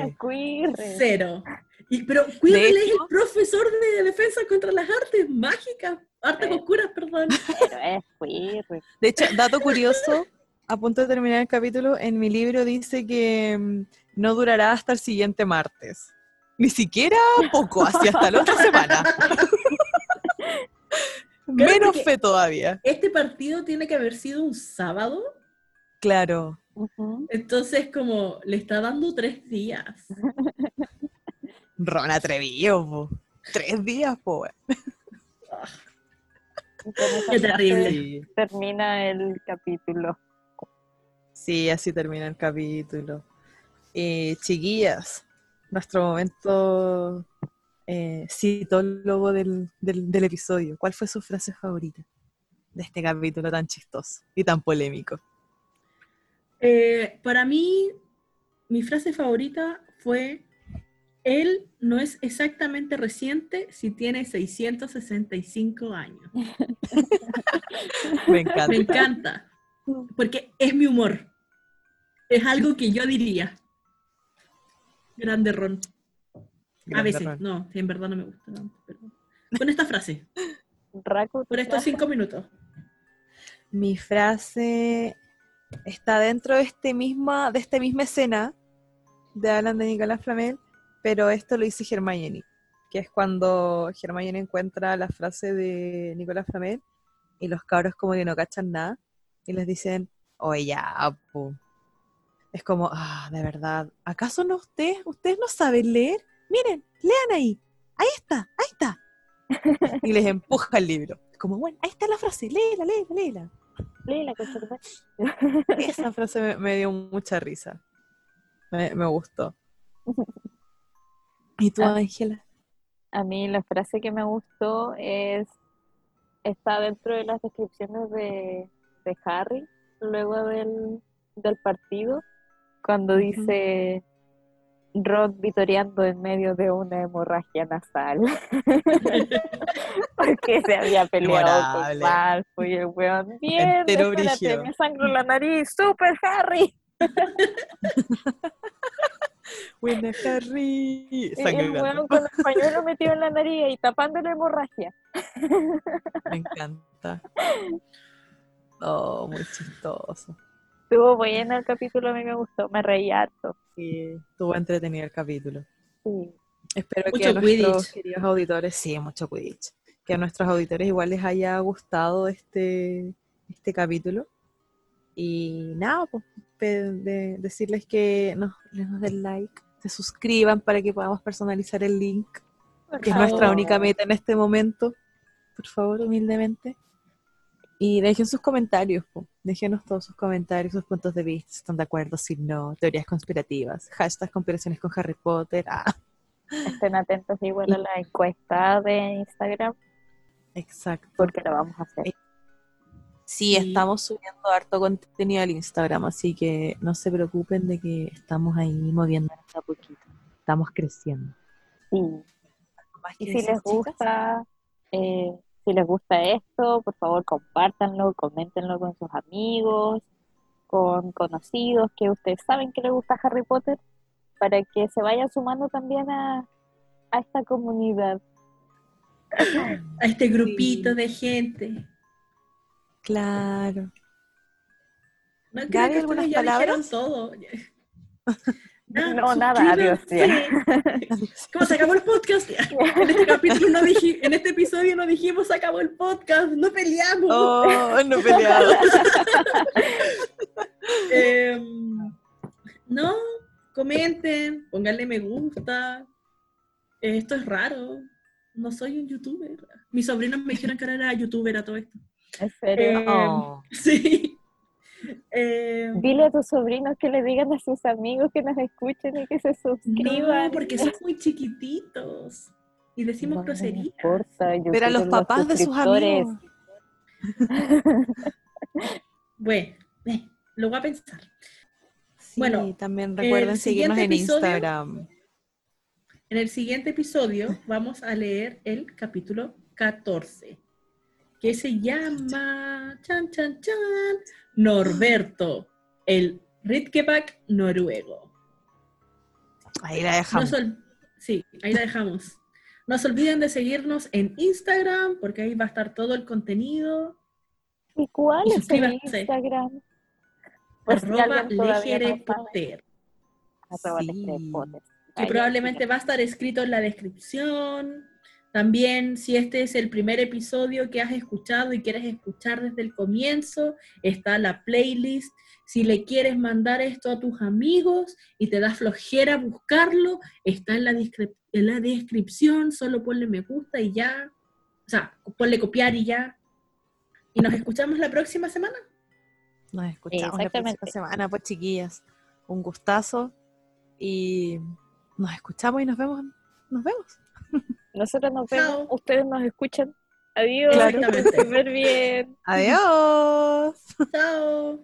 Cero. Y, pero Quirrell es el profesor de defensa contra las artes mágicas, artes Sí. oscuras, perdón. Pero es quirre. De hecho, dato curioso, a punto de terminar el capítulo, en mi libro dice que mm, no durará hasta el siguiente martes. Ni siquiera poco, así hasta la otra semana. Menos fe todavía. Este partido tiene que haber sido un sábado, Claro. Entonces como le está dando tres días. Ron atrevido, po. Tres días, po. Qué terrible. Termina el capítulo. Sí, así termina el capítulo. Eh, chiquillas, nuestro momento eh, citólogo del, del, del episodio. ¿Cuál fue su frase favorita de este capítulo tan chistoso y tan polémico? Eh, para mí, mi frase favorita fue, él no es exactamente reciente si tiene 665 años. Me encanta. Me encanta, porque es mi humor. Es algo que yo diría. Grande Ron. A veces, Ron. no, en verdad no me gusta tanto. pero- Con esta frase, Raku, ¿tu por estos cinco minutos. Mi frase está dentro de, este misma, de esta misma escena de Alan de Nicolás Flamel, pero esto lo dice Hermione, que es cuando Hermione encuentra la frase de Nicolás Flamel y los cabros como que no cachan nada y les dicen, oye, ya, po". Es como, ah, de verdad, ¿acaso no ustedes, ustedes no saben leer? Miren, lean ahí, ahí está, ahí está. Y les empuja el libro. Es como, bueno, ahí está la frase, léela, léela, léela. Léela. Esa frase me, me dio mucha risa. Me, me gustó. ¿Y tú, Ah. Ángela? A mí la frase que me gustó es está dentro de las descripciones de, de Harry luego del, del partido, cuando dice Ron vitoreando en medio de una hemorragia nasal. Porque se había peleado con. Malfoy y el weón. Bien, espérate, me sangro la nariz. ¡Super Harry! Buena Harry. El Sangrando. weón con el pañuelo metido en la nariz y tapando la hemorragia. Me encanta. Oh, muy chistoso. Estuvo bueno el capítulo, a mí me gustó, me reí harto. Sí, estuvo entretenido el capítulo. Sí. Espero que a nuestros Quidditch. queridos auditores, sí, mucho Quidditch, que a nuestros auditores igual les haya gustado este, este capítulo. Y nada, pues de- decirles que nos, les nos den like, se suscriban para que podamos personalizar el link, que es nuestra única meta en este momento. Por favor, humildemente. Y dejen sus comentarios, po. déjenos todos sus comentarios, sus puntos de vista, si están de acuerdo, si no, teorías conspirativas, hashtag conspiraciones con Harry Potter. Ah, Estén atentos igual a la encuesta de Instagram exacto. porque la vamos a hacer. Sí, Sí. estamos subiendo harto contenido al Instagram, así que no se preocupen de que estamos ahí moviéndonos a poquito. Estamos creciendo. Sí. Más Y si les chicas, gusta, eh, si les gusta esto, por favor compártanlo, coméntenlo con sus amigos, con conocidos que ustedes saben que les gusta Harry Potter, para que se vayan sumando también a, a esta comunidad. A este grupito Sí. de gente. Claro. No creo Gaby, que ¿algunas ya dijeron palabras? todo. No, nada, adiós. ¿Cómo se acabó el podcast? En este capítulo no dije, en este episodio no dijimos se acabó el podcast, no peleamos. Oh, no peleado. Em, no, comenten, pónganle me gusta. Eh, Esto es raro. No soy un youtuber. Mis sobrinos me dijeron que ahora era youtuber a todo esto. En serio. Eh, Oh, Sí. Em, Dile a tus sobrinos que le digan a sus amigos que nos escuchen y que se suscriban. no, porque son muy chiquititos. Y decimos No, no groserías. importa, yo Pero a los papás de sus amigos. Bueno, eh, lo voy a pensar. Sí, Bueno, también recuerden seguirnos en episodio- Instagram. En el siguiente episodio vamos a leer el capítulo 14, que se llama chan, chan, chan, Norberto, el Ritkeback noruego. Ahí la No dejamos. sí, ahí la dejamos. No se olviden de seguirnos en Instagram, porque ahí va a estar todo el contenido. ¿Y cuál Y es el. Instagram? Si arroba no Legere sabe. Potter. Arroba Sí. Que probablemente va a estar escrito en la descripción. También, si este es el primer episodio que has escuchado y quieres escuchar desde el comienzo, está la playlist. Si le quieres mandar esto a tus amigos y te da flojera buscarlo, está en la, en la descripción. Solo ponle me gusta y ya. O sea, ponle copiar y ya. Y nos escuchamos la próxima semana. Nos escuchamos la próxima semana, pues chiquillas. Un gustazo. Y nos escuchamos y nos vemos. Nos vemos. Nosotros nos Chao. vemos, ustedes nos escuchan. Adiós, Claro. que estén súper bien. Adiós. Chao.